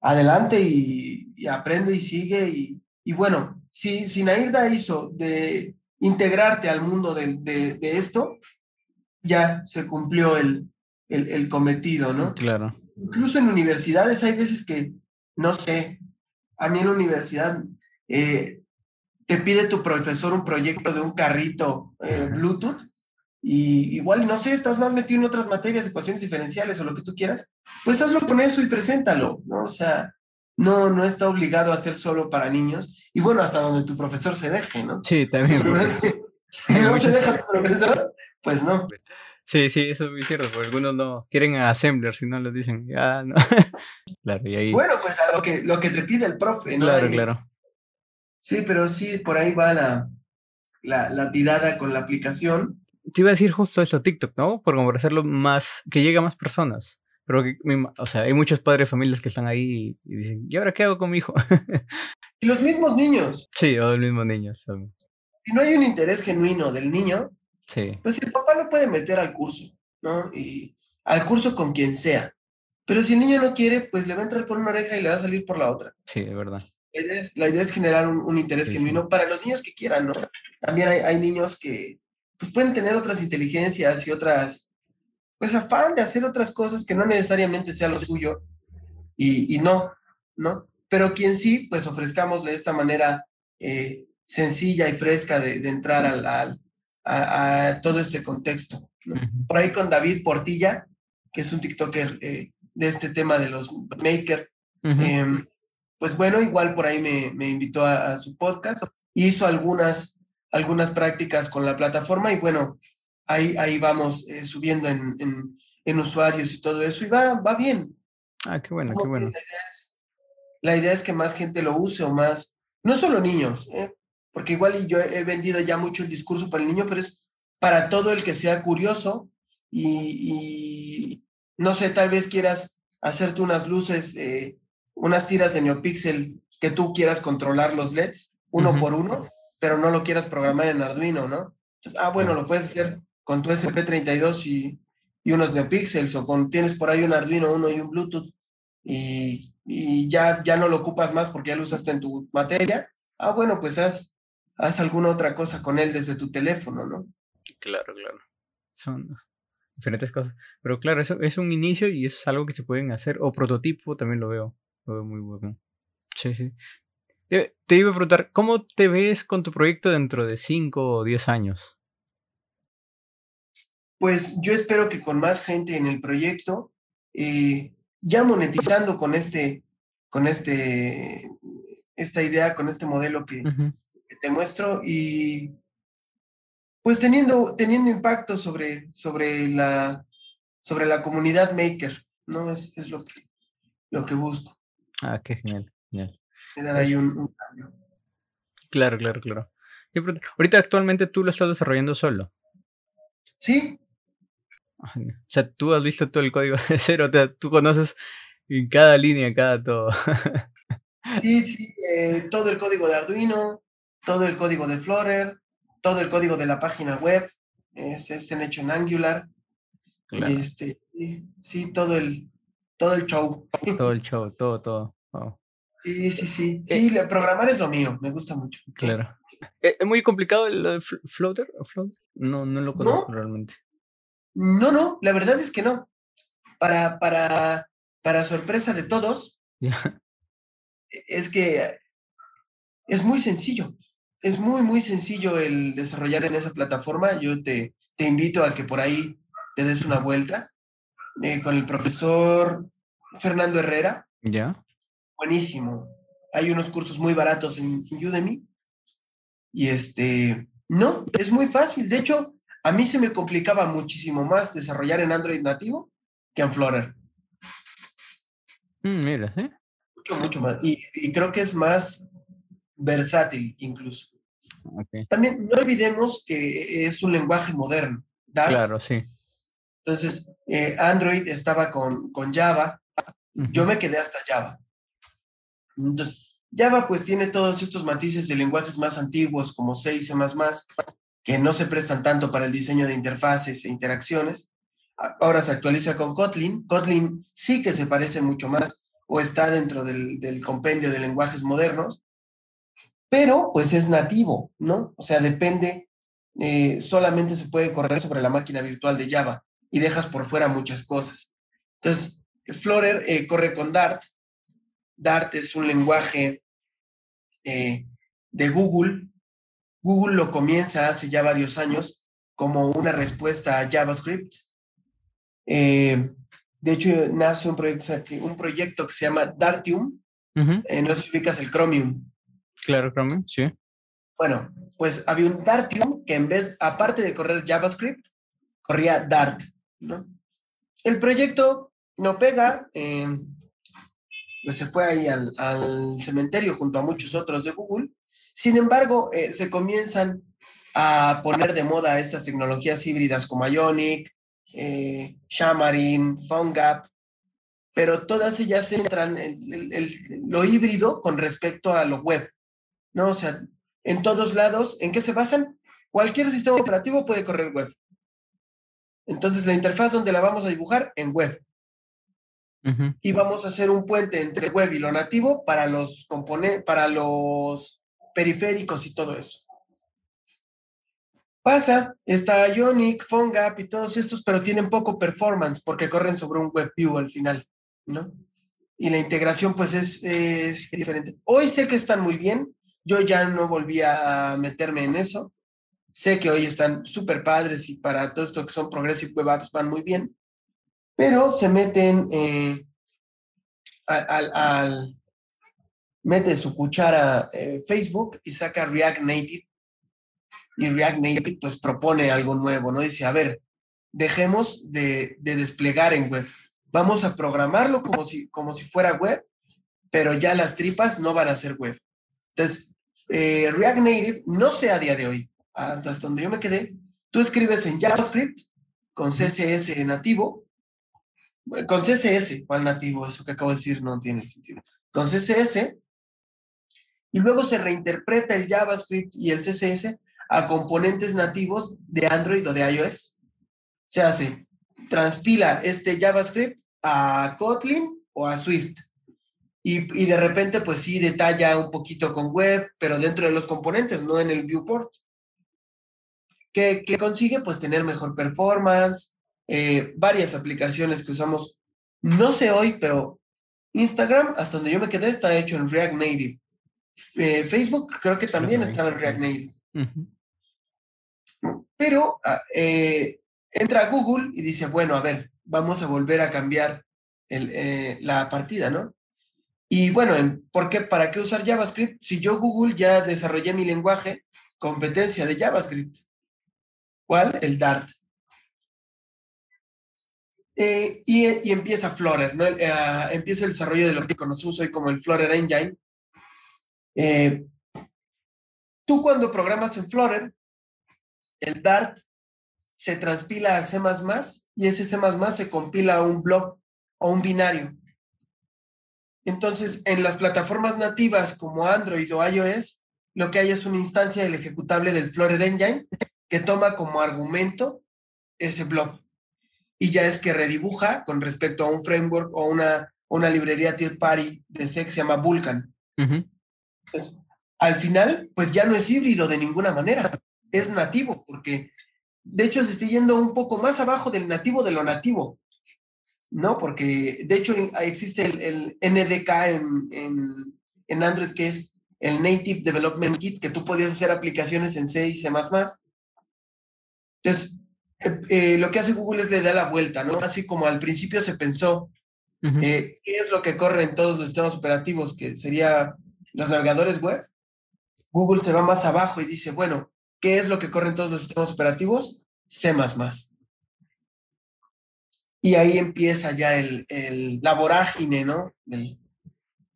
Speaker 1: adelante y, aprende y sigue. Y, y, bueno, si, si Nairda hizo de integrarte al mundo de, de, de esto, ya se cumplió el, el, el cometido, ¿no?
Speaker 2: Claro
Speaker 1: incluso en universidades hay veces que, no sé, a mí en la universidad eh, te pide tu profesor un proyecto de un carrito eh, Bluetooth y igual, no sé, estás más metido en otras materias, ecuaciones diferenciales o lo que tú quieras, pues hazlo con eso y preséntalo, ¿no? O sea, no, no está obligado a ser solo para niños y bueno, hasta donde tu profesor se deje, ¿no?
Speaker 2: Sí, también.
Speaker 1: Si, no se deja tu profesor, pues no.
Speaker 2: Sí, sí, eso es muy cierto, porque algunos no quieren assembler, si no les dicen, ya no. claro, y ahí.
Speaker 1: Bueno, pues a lo que, lo que te pide el profe, ¿no?
Speaker 2: Claro,
Speaker 1: Ahí-
Speaker 2: claro.
Speaker 1: Sí, pero sí, por ahí va la, la, la tirada con la aplicación.
Speaker 2: Te iba a decir justo eso, TikTok, ¿no? Por hacerlo más, que llegue a más personas. Pero, o sea, hay muchos padres de familias que están ahí y dicen, ¿y ahora qué hago con mi hijo?
Speaker 1: Y los mismos niños,
Speaker 2: sí, o el mismo niño. ¿saben?
Speaker 1: si no hay un interés genuino del niño,
Speaker 2: Sí,
Speaker 1: pues el papá lo puede meter al curso, ¿no? Y al curso con quien sea. Pero si el niño no quiere, pues le va a entrar por una oreja y le va a salir por la otra.
Speaker 2: sí, de verdad.
Speaker 1: La idea es, la idea es generar un, un interés
Speaker 2: Sí, sí.
Speaker 1: genuino para los niños que quieran, ¿no? También hay, hay niños que pues, pueden tener otras inteligencias y otras, pues afán de hacer otras cosas que no necesariamente sea lo suyo y, y no, ¿no? Pero quien sí, pues ofrezcámosle esta manera eh, sencilla y fresca de, de entrar al, al- a, a todo este contexto. ¿no? Por ahí con David Portilla, que es un TikToker eh, de este tema de los maker,
Speaker 2: Ujú.
Speaker 1: Em, pues bueno, igual por ahí me, me invitó a, a su podcast, hizo algunas, algunas prácticas con la plataforma y bueno, ahí, ahí vamos eh, subiendo en, en, en usuarios y todo eso y va, va bien.
Speaker 2: Ah, qué bueno, qué
Speaker 1: Como
Speaker 2: bueno.
Speaker 1: La idea, es, la idea es que más gente lo use o más, no solo niños, ¿eh? porque igual y yo he vendido ya mucho el discurso para el niño, pero es para todo el que sea curioso y, y no sé, tal vez quieras hacerte unas luces, eh, unas tiras de NeoPixel que tú quieras controlar los LEDs uno por uno, pero no lo quieras programar en Arduino, ¿no? Entonces, ah, bueno, lo puedes hacer con tu SP32 y, y unos NeoPixels o con, tienes por ahí un Arduino uno y un Bluetooth y, y ya, ya no lo ocupas más porque ya lo usaste en tu materia. Ah, bueno, pues haz, haz alguna otra cosa con él desde tu teléfono, ¿no?
Speaker 2: Claro, claro. Son diferentes cosas. Pero claro, eso es un inicio y es algo que se pueden hacer. O prototipo, también lo veo. Lo veo muy bueno. Sí, sí. Te, te iba a preguntar, ¿cómo te ves con tu proyecto dentro de 5 o 10 años?
Speaker 1: Pues yo espero que con más gente en el proyecto, eh, ya monetizando con este, con este, esta idea, con este modelo que, te muestro y pues teniendo, teniendo impacto sobre, sobre, la, sobre la comunidad maker, ¿no? Es, es lo, que, lo que busco,
Speaker 2: Ah, qué genial. genial.
Speaker 1: tener ahí un, un cambio.
Speaker 2: Claro, claro, claro. Ahorita actualmente tú lo estás desarrollando solo.
Speaker 1: Sí.
Speaker 2: O sea, tú has visto todo el código de cero, te- tú conoces en cada línea, cada todo.
Speaker 1: sí, sí, eh, todo el código de Arduino, todo el código de Flutter, todo el código de la página web, es este hecho en Angular,
Speaker 2: Claro,
Speaker 1: este, sí, todo el, todo el show.
Speaker 2: todo el show, todo, todo. Wow,
Speaker 1: Sí, sí, sí, sí, le- programar es lo mío, me gusta mucho.
Speaker 2: claro. ¿Es es muy complicado de Fl- Flutter? ¿O Float? No, no lo conozco realmente.
Speaker 1: No, no, la verdad es que no. Para, para, para sorpresa de todos, es que es muy sencillo. Es muy, muy sencillo el desarrollar en esa plataforma. Yo te, te invito a que por ahí te des una vuelta eh, con el profesor Fernando Herrera.
Speaker 2: ¿Ya?
Speaker 1: Buenísimo. Hay unos cursos muy baratos en, en Udemy. Y este, no, es muy fácil. De hecho, a mí se me complicaba muchísimo más desarrollar en Android nativo que en Flutter.
Speaker 2: Mm, mira, ¿eh?
Speaker 1: Mucho, mucho más. Y, y creo que es más versátil incluso. También no olvidemos que es un lenguaje moderno. Dart.
Speaker 2: Claro, sí.
Speaker 1: Entonces, eh, Android estaba con, con Java. Yo me quedé hasta Java. Entonces, Java pues tiene todos estos matices de lenguajes más antiguos como C y C++, que no se prestan tanto para el diseño de interfaces e interacciones. Ahora se actualiza con Kotlin. Kotlin sí que se parece mucho más o está dentro del, del compendio de lenguajes modernos, pero pues es nativo, ¿no? O sea, depende, eh, solamente se puede correr sobre la máquina virtual de Java y dejas por fuera muchas cosas. Entonces, Flutter eh, corre con Dart. Dart es un lenguaje eh, de Google. Google lo comienza hace ya varios años como una respuesta a JavaScript. Eh, de hecho, nace un proyecto, que- un proyecto que se llama Dartium. Eh, no sé si ubicas el Chromium.
Speaker 2: Claro, Chrome, sí.
Speaker 1: Bueno, pues había un Dartium que en vez, aparte de correr JavaScript, corría Dart, ¿no? El proyecto no pega, eh, pues se fue ahí al, al, cementerio junto a muchos otros de Google. Sin embargo, eh, se comienzan a poner de moda estas tecnologías híbridas como Ionic, eh, Xamarin, PhoneGap, pero todas ellas entran en el, el, lo híbrido con respecto a lo web, ¿no? O sea, en todos lados, ¿en qué se basan? Cualquier sistema operativo puede correr web. Entonces, la interfaz donde la vamos a dibujar en web. Uh -huh. Y vamos a hacer un puente entre web y lo nativo para los para los periféricos y todo eso. Pasa, está Ionic, PhoneGap y todos estos, pero tienen poco performance porque corren sobre un WebView al final, ¿no? Y la integración pues es, es diferente. Hoy sé que están muy bien, yo ya no volví a meterme en eso. Sé que hoy están súper padres y para todo esto que son Progressive Web Apps van muy bien, pero se meten eh, al, al, mete su cuchara eh, Facebook y saca React Native y React Native pues propone algo nuevo, ¿no? Dice, a ver, dejemos de, de desplegar en web, vamos a programarlo como si, como si fuera web, pero ya las tripas no van a ser web. Entonces, eh, React Native, no sé a día de hoy, hasta donde yo me quedé, tú escribes en JavaScript con CSS nativo, con CSS, ¿cuál nativo? Eso que acabo de decir no tiene sentido. Con CSS, y luego se reinterpreta el JavaScript y el CSS a componentes nativos de Android o de iOS. Se hace, transpila este JavaScript a Kotlin o a Swift. Y, y, de repente, pues sí, detalla un poquito con web, pero dentro de los componentes, no en el viewport. que consigue? Pues tener mejor performance, eh, varias aplicaciones que usamos, no sé hoy, pero Instagram, hasta donde yo me quedé, está hecho en React Native. Eh, Facebook creo que también estaba en React Native. Uh -huh. Pero eh, entra a Google y dice, bueno, a ver, vamos a volver a cambiar el, eh, la partida, ¿no? Y bueno, ¿por qué, ¿para qué usar JavaScript? Si yo Google ya desarrollé mi lenguaje, competencia de JavaScript. ¿Cuál? El Dart. Eh, y, y, empieza Flutter, ¿no? Eh, empieza el desarrollo de lo que conocemos hoy como el Flutter Engine. Eh, tú cuando programas en Flutter, el Dart se transpila a C++ y ese C++ se compila a un blob o un binario. Entonces, en las plataformas nativas como Android o iOS, lo que hay es una instancia del ejecutable del Flutter Engine que toma como argumento ese blob. Y ya es que redibuja con respecto a un framework o una, una librería third party de C que se llama Vulkan. Entonces, al final, pues ya no es híbrido de ninguna manera, es nativo, porque de hecho se está yendo un poco más abajo del nativo de lo nativo. ¿no? Porque de hecho existe el, el NDK en, en, en, Android, que es el Native Development Kit, que tú podías hacer aplicaciones en C y C. Entonces, eh, eh, lo que hace Google es le da la vuelta, ¿no? Así como al principio se pensó, uh -huh. eh, ¿qué es lo que corre en todos los sistemas operativos? Que sería los navegadores web. Google se va más abajo y dice, bueno, ¿qué es lo que corre en todos los sistemas operativos? C. y ahí empieza ya el, el, la vorágine, ¿no? Del,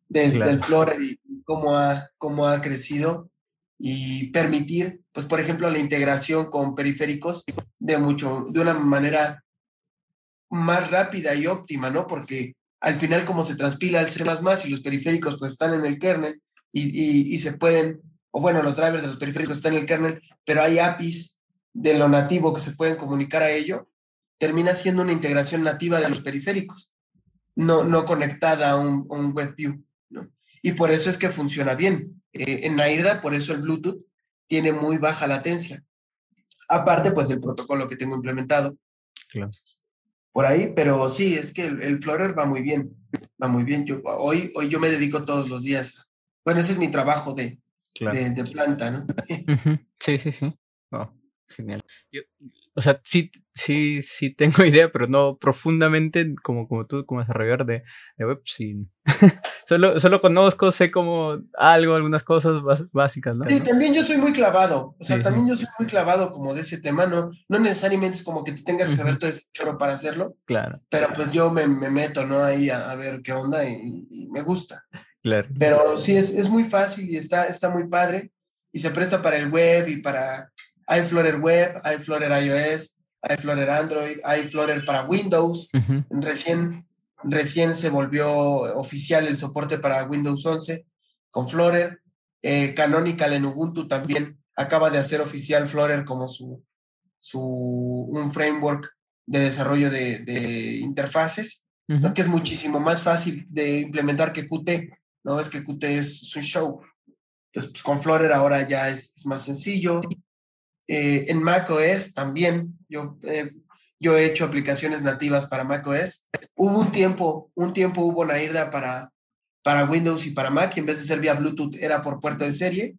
Speaker 1: del, claro. del Flutter y cómo ha, cómo ha crecido y permitir, pues, por ejemplo, la integración con periféricos de mucho, de una manera más rápida y óptima, ¿no? Porque al final, como se transpila el C++ y los periféricos, pues, están en el kernel y, y, y se pueden, o bueno, los drivers de los periféricos están en el kernel, pero hay APIs de lo nativo que se pueden comunicar a ello, termina siendo una integración nativa de los periféricos, no, no conectada a un, a un WebView. ¿no? Y por eso es que funciona bien. Eh, en Nairda, por eso el Bluetooth tiene muy baja latencia. Aparte, pues, del protocolo que tengo implementado.
Speaker 2: Claro.
Speaker 1: Por ahí, pero sí, es que el, el Flutter va muy bien. Va muy bien. Yo, hoy, hoy yo me dedico todos los días. Bueno, ese es mi trabajo de, claro. de, de, planta, ¿no?
Speaker 2: Sí, sí, sí. Oh, genial. Yo, o sea, sí, sí, sí tengo idea, pero no profundamente como, como tú, como desarrollador de, de web, sí. solo, solo conozco, sé como algo, algunas cosas básicas, ¿no?
Speaker 1: Sí, también yo soy muy clavado, o sea, también yo soy muy clavado como de ese tema, ¿no? No necesariamente es como que te tengas que saber todo ese choro para hacerlo.
Speaker 2: Claro.
Speaker 1: Pero pues yo me, me meto, ¿no? Ahí a, a, ver qué onda y, y, me gusta.
Speaker 2: Claro.
Speaker 1: Pero sí, es, es muy fácil y está, está muy padre y se presta para el web y para hay Flutter Web, hay Flutter iOS, hay Flutter Android, hay Flutter para Windows. Recién, recién se volvió oficial el soporte para Windows 11 con Flutter. Eh, Canonical en Ubuntu también acaba de hacer oficial Flutter como su, su un framework de desarrollo de, de interfaces, que es muchísimo más fácil de implementar que Qt. No es que Qt es un show. Entonces, pues, con Flutter ahora ya es, es más sencillo. Eh, en macOS también, yo, eh, yo he hecho aplicaciones nativas para macOS. Hubo un tiempo, un tiempo hubo Nairda para, para Windows y para Mac, y en vez de ser vía Bluetooth era por puerto de serie,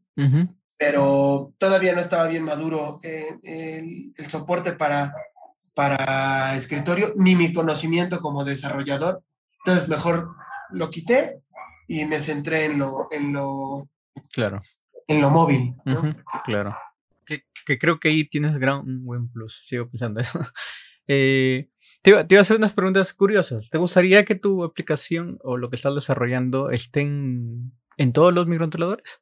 Speaker 1: pero todavía no estaba bien maduro eh, el, el, soporte para, para escritorio, ni mi conocimiento como desarrollador. Entonces mejor lo quité y me centré en lo, en lo,
Speaker 2: claro.
Speaker 1: en lo móvil. ¿no?
Speaker 2: Claro que, creo que ahí tienes gran, un buen plus. Sigo pensando eso. Eh, te, iba, te, iba, a hacer unas preguntas curiosas. ¿Te gustaría que tu aplicación o lo que estás desarrollando estén en todos los microcontroladores?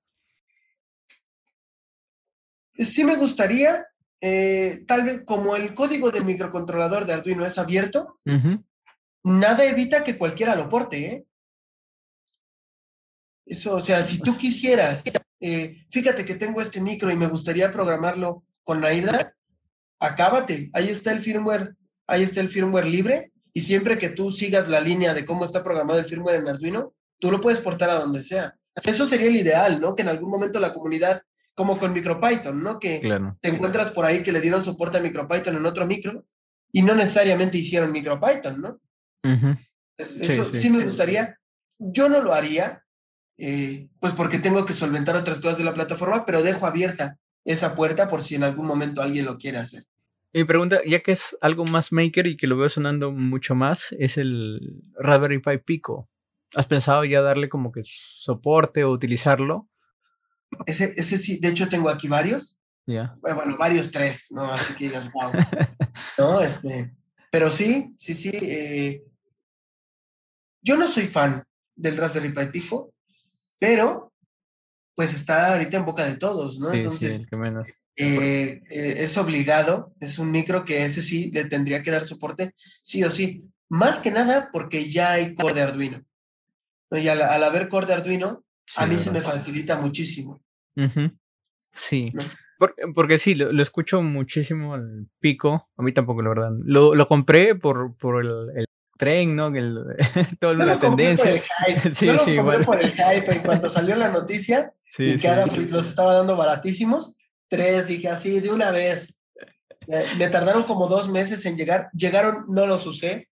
Speaker 1: Sí me gustaría. Eh, tal vez como el código del microcontrolador de Arduino es abierto, uh -huh. nada evita que cualquiera lo porte. ¿eh? Eso, o sea, si tú quisieras eh, fíjate que tengo este micro y me gustaría programarlo con Nairda, acábate, ahí está el firmware, ahí está el firmware libre y siempre que tú sigas la línea de cómo está programado el firmware en Arduino, tú lo puedes portar a donde sea. Eso sería el ideal, ¿no? Que en algún momento la comunidad, como con MicroPython, ¿no? Que
Speaker 2: claro.
Speaker 1: te encuentras por ahí que le dieron soporte a MicroPython en otro micro y no necesariamente hicieron MicroPython, ¿no?
Speaker 2: Uh -huh.
Speaker 1: Eso sí, sí, sí me gustaría. Yo no lo haría, eh, pues porque tengo que solventar otras cosas de la plataforma, pero dejo abierta esa puerta por si en algún momento alguien lo quiere hacer.
Speaker 2: Mi pregunta, ya que es algo más maker y que lo veo sonando mucho más, es el Raspberry Pi Pico. ¿Has pensado ya darle como que soporte o utilizarlo?
Speaker 1: Ese, ese sí, de hecho tengo aquí varios.
Speaker 2: Yeah.
Speaker 1: Bueno, varios tres, ¿no? Así que digas, wow. no, este. Pero sí, sí, sí. Eh, yo no soy fan del Raspberry Pi Pico, pero pues está ahorita en boca de todos, ¿no?
Speaker 2: Sí,
Speaker 1: Entonces,
Speaker 2: sí, menos.
Speaker 1: eh, eh, es obligado, es un micro que ese sí le tendría que dar soporte, sí o sí. Más que nada porque ya hay core de Arduino. Y al, al haber core de Arduino,
Speaker 2: Sí,
Speaker 1: a mí se me facilita muchísimo.
Speaker 2: Sí, porque sí, lo, lo escucho muchísimo al pico. A mí tampoco, la verdad. Lo, lo compré por, por el, el tren, ¿no? El, toda la
Speaker 1: lo compré por
Speaker 2: tendencia.
Speaker 1: el hype.
Speaker 2: Sí,
Speaker 1: lo
Speaker 2: sí,
Speaker 1: compré
Speaker 2: igual.
Speaker 1: por el hype en cuanto salió la noticia
Speaker 2: Sí,
Speaker 1: y
Speaker 2: sí.
Speaker 1: que Adafruit los estaba dando baratísimos. Tres, dije así, de una vez. Me tardaron como dos meses en llegar. Llegaron, no los usé,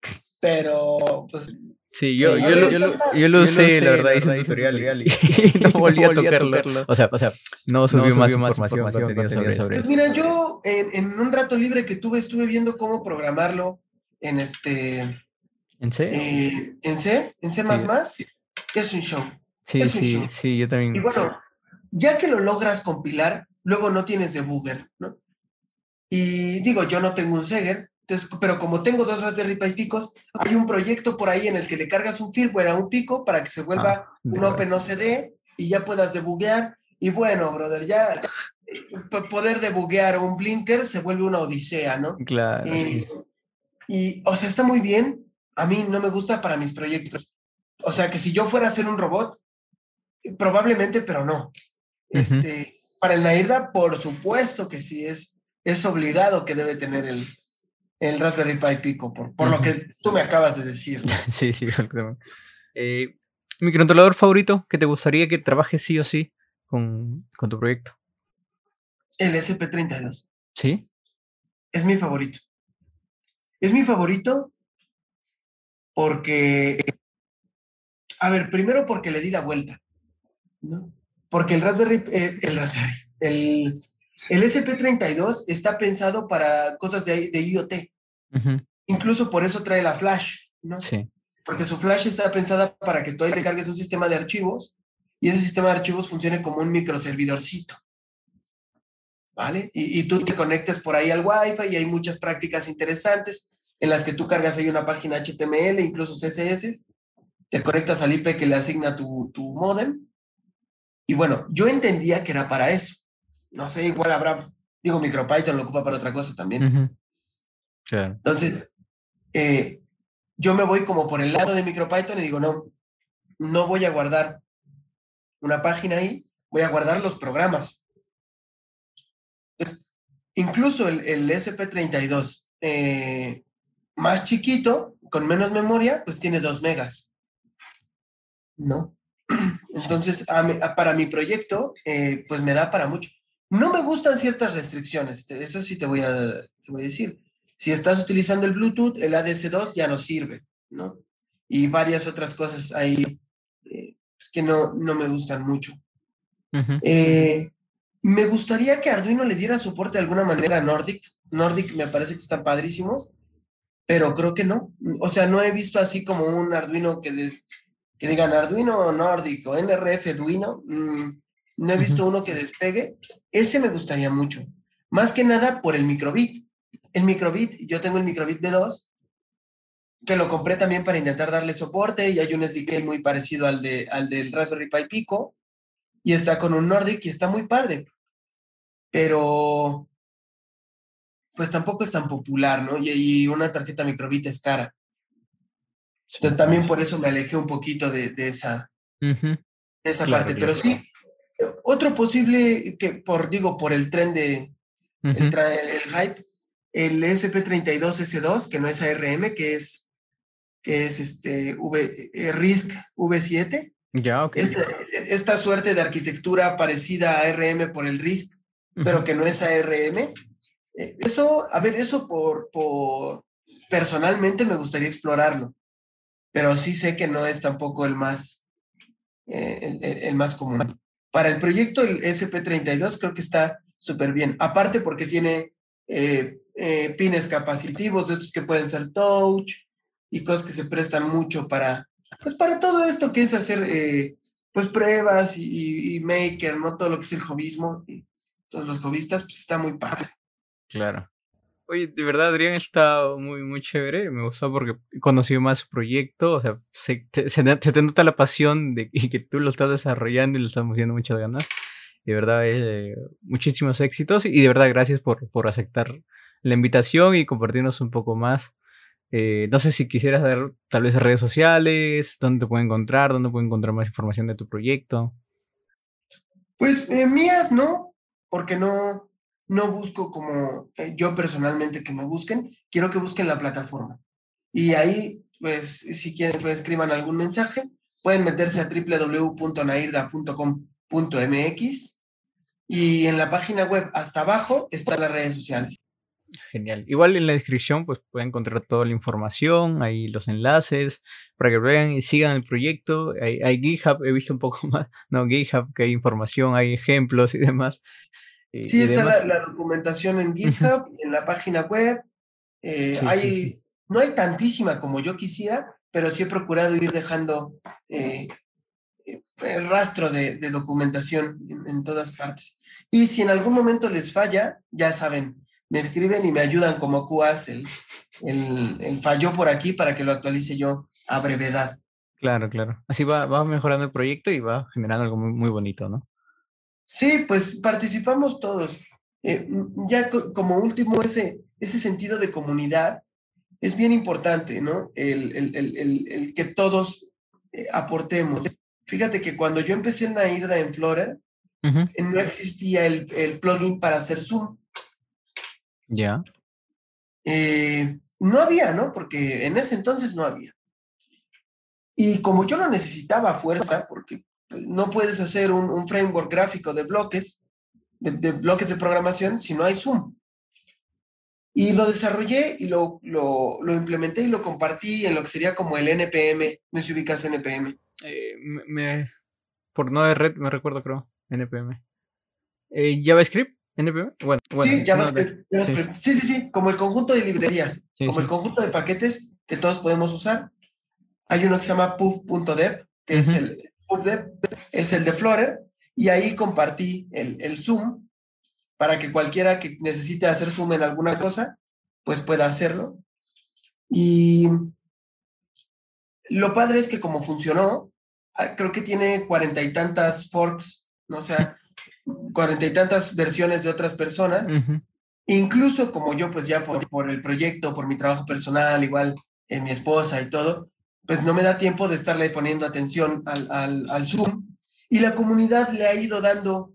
Speaker 1: pero pues
Speaker 2: Sí, yo,
Speaker 1: Sí,
Speaker 2: yo, lo, yo, lo- yo lo
Speaker 3: Yo lo
Speaker 2: usé,
Speaker 3: sé,
Speaker 2: la verdad, hice un
Speaker 3: un
Speaker 2: tutorial y, no volví a tocarlo. O sea, o sea, no subí, más, información, contenido sobre, eso.
Speaker 1: Pues mira, yo en, en un rato libre que tuve estuve viendo cómo programarlo en este
Speaker 2: ¿En serio?
Speaker 1: eh, en C, en C++. Es un show.
Speaker 2: sí,
Speaker 1: es un
Speaker 2: sí,
Speaker 1: show.
Speaker 2: sí, yo también.
Speaker 1: Y bueno, ya que lo logras compilar, luego no tienes debugger, ¿no? Y digo, yo no tengo un Seger, entonces, pero como tengo dos Raspberry Pi picos, hay un proyecto por ahí en el que le cargas un firmware a un pico para que se vuelva
Speaker 2: Ah,
Speaker 1: un OpenOCD y ya puedas debuguear. Y bueno, brother, ya eh, poder debuguear un blinker se vuelve una odisea, ¿no?
Speaker 2: Claro.
Speaker 1: Eh, y, o sea, está muy bien. A mí no me gusta para mis proyectos. O sea, que si yo fuera a hacer un robot, probablemente, pero no. Este, Para el Nairda, por supuesto que sí, es, es obligado que debe tener el, el Raspberry Pi Pico, por, por lo que tú me acabas de decir. ¿no?
Speaker 2: Sí, sí. Eh, ¿Microcontrolador favorito que te gustaría que trabaje sí o sí con, con tu proyecto?
Speaker 1: El SP32
Speaker 2: ¿Sí?
Speaker 1: es mi favorito. Es mi favorito porque, a ver, primero porque le di la vuelta, ¿no? Porque el Raspberry, eh, el Raspberry, el, El SP32 está pensado para cosas de, de IoT. Incluso por eso trae la flash, ¿no?
Speaker 2: Sí.
Speaker 1: Porque su flash está pensada para que tú ahí le cargues un sistema de archivos y ese sistema de archivos funcione como un microservidorcito. ¿Vale? Y, y tú te conectas por ahí al Wi-Fi y hay muchas prácticas interesantes en las que tú cargas ahí una página HTML, incluso CSS, te conectas al IP que le asigna tu, tu modem. Y bueno, yo entendía que era para eso. No sé, igual habrá, digo, MicroPython lo ocupa para otra cosa también. Entonces, eh, yo me voy como por el lado de MicroPython y digo, no, no voy a guardar una página ahí, voy a guardar los programas. Entonces, incluso el, el SP32 eh, más chiquito, con menos memoria, pues tiene 2 megas. ¿No? Entonces, para mi proyecto, eh, pues me da para mucho. No me gustan ciertas restricciones, eso sí te voy a, te voy a decir. Si estás utilizando el Bluetooth, el ADC2 ya no sirve, ¿no? Y varias otras cosas ahí eh, es que no, no me gustan mucho. Eh, me gustaría que Arduino le diera soporte de alguna manera a Nordic. Nordic me parece que están padrísimos pero creo que no. O sea, no he visto así como un Arduino que, que digan Arduino nórdico, NRF Arduino. Mm, no he visto uno que despegue. Ese me gustaría mucho. Más que nada por el microbit. El microbit, yo tengo el microbit B2, que lo compré también para intentar darle soporte y hay un SDK muy parecido al, de, al del Raspberry Pi Pico y está con un Nordic y está muy padre. Pero pues tampoco es tan popular, ¿no? Y, una tarjeta microbit es cara. Entonces también por eso me alejé un poquito de, esa, esa parte. Pero sí, otro posible, que por, digo, por el tren de, el, hype, el SP32S2, que no es ARM, que es, que es este v, eh, RISC V7.
Speaker 2: Ya, ok.
Speaker 1: Esta, esta, suerte de arquitectura parecida a ARM por el RISC, pero que no es ARM eso, a ver, eso por, personalmente me gustaría explorarlo, pero sí sé que no es tampoco el más, eh, el, más común. Para el proyecto, el SP32 creo que está súper bien, aparte porque tiene eh, pines capacitivos, de estos que pueden ser touch y cosas que se prestan mucho para, pues para todo esto que es hacer, pues pruebas y, y, maker, ¿no? Todo lo que es el hobbyismo. Todos los hobbyistas, pues está muy padre.
Speaker 2: Claro. Oye, de verdad, Adrián está muy, muy chévere. Me gustó porque he conocido más su proyecto. O sea, se, se, te nota la pasión de y que tú lo estás desarrollando y le estamos haciendo muchas ganas. De verdad, eh, muchísimos éxitos y de verdad, gracias por, por aceptar la invitación y compartirnos un poco más. Eh, no sé si quisieras dar tal vez redes sociales, dónde te pueden encontrar, dónde pueden encontrar más información de tu proyecto.
Speaker 1: Pues eh, mías, ¿no? Porque no, no busco como eh, yo personalmente que me busquen, quiero que busquen la plataforma. Y ahí, pues, si quieren, escriban algún mensaje, pueden meterse a www.nairda.com.mx y en la página web hasta abajo están las redes sociales.
Speaker 2: Genial. Igual en la descripción pues pueden encontrar toda la información, ahí los enlaces para que vean y sigan el proyecto. Hay, hay GitHub, he visto un poco más, no, GitHub, que hay información, hay ejemplos y demás
Speaker 1: sí, está la, documentación en GitHub, en la página web. Eh, hay, No hay tantísima como yo quisiera, pero sí he procurado ir dejando eh, eh, el rastro de, documentación en, todas partes. Y si en algún momento les falla, ya saben, me escriben y me ayudan como QAS el, el, el falló por aquí para que lo actualice yo a brevedad.
Speaker 2: Claro, claro. Así va, va mejorando el proyecto y va generando algo muy, muy bonito, ¿no?
Speaker 1: Sí, pues participamos todos. Eh, mm, ya como último, ese, ese sentido de comunidad es bien importante, ¿no? El, que todos eh, aportemos. Fíjate que cuando yo empecé en Nairda en Flora, eh, no existía el, plugin para hacer Zoom.
Speaker 2: Ya.
Speaker 1: no había, ¿no? Porque en ese entonces no había. Y como yo lo necesitaba a fuerza, porque no puedes hacer un, framework gráfico de bloques, de, bloques de programación, si no hay Zoom. Y lo desarrollé y lo, lo, implementé y lo compartí en lo que sería como el NPM. No sé si ubicas NPM.
Speaker 2: Eh, me, por no de red, me recuerdo, creo, NPM. Eh, JavaScript, NPM? Bueno, bueno.
Speaker 1: Sí, JavaScript. Sí. sí, sí, como el conjunto de librerías, como el conjunto de paquetes que todos podemos usar. Hay uno que se llama pub.dev, que es el es el de Flutter, y ahí compartí el, el Zoom para que cualquiera que necesite hacer Zoom en alguna cosa, pues pueda hacerlo. Y lo padre es que como funcionó, ah, creo que tiene cuarenta y tantas forks, ¿no? o sea, cuarenta y tantas versiones de otras personas. Incluso como yo, pues ya por, por el proyecto, por mi trabajo personal, igual en mi esposa y todo, pues no me da tiempo de estarle poniendo atención al, al, al Zoom. Y la comunidad le ha ido dando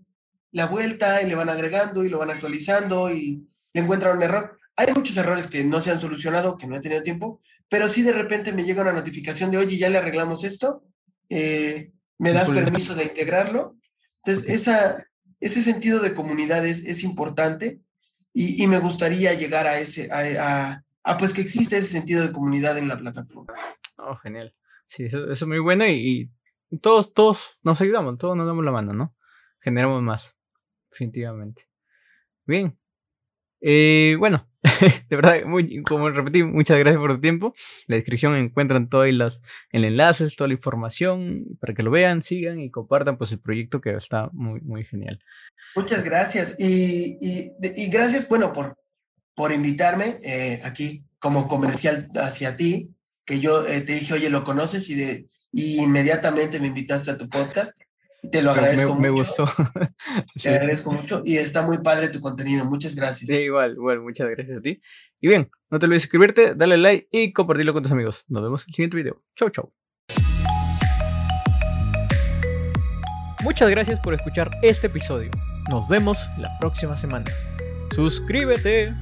Speaker 1: la vuelta y le van agregando y lo van actualizando y le encuentran un error. Hay muchos errores que no se han solucionado, que no he tenido tiempo, pero sí de repente me llega una notificación de, oye, ya le arreglamos esto, eh, me das permiso de integrarlo. Entonces, esa, ese sentido de comunidad es, importante y, me gustaría llegar a ese, a, pues que existe ese sentido de comunidad en la plataforma.
Speaker 2: Oh, genial. Sí, eso, es muy bueno y, todos, todos nos ayudamos, todos nos damos la mano, ¿no? Generamos más, definitivamente. Bien. Eh, bueno, de verdad, muy, como repetí, muchas gracias por tu tiempo. En la descripción encuentran todos los enlaces, toda la información para que lo vean, sigan y compartan pues el proyecto que está muy, muy genial.
Speaker 1: Muchas gracias y, y, gracias, bueno, por, por invitarme eh, aquí como comercial hacia ti, que yo eh, te dije, oye, ¿lo conoces? Y, de, y inmediatamente me invitaste a tu podcast. Te lo agradezco
Speaker 2: me, mucho. gustó.
Speaker 1: Te agradezco mucho y está muy padre tu contenido. Muchas gracias.
Speaker 2: Sí, igual, igual, muchas gracias a ti. Y bien, no te olvides suscribirte, darle like y compartirlo con tus amigos. Nos vemos en el siguiente video. Chau, chau. Muchas gracias por escuchar este episodio. Nos vemos la próxima semana. Suscríbete.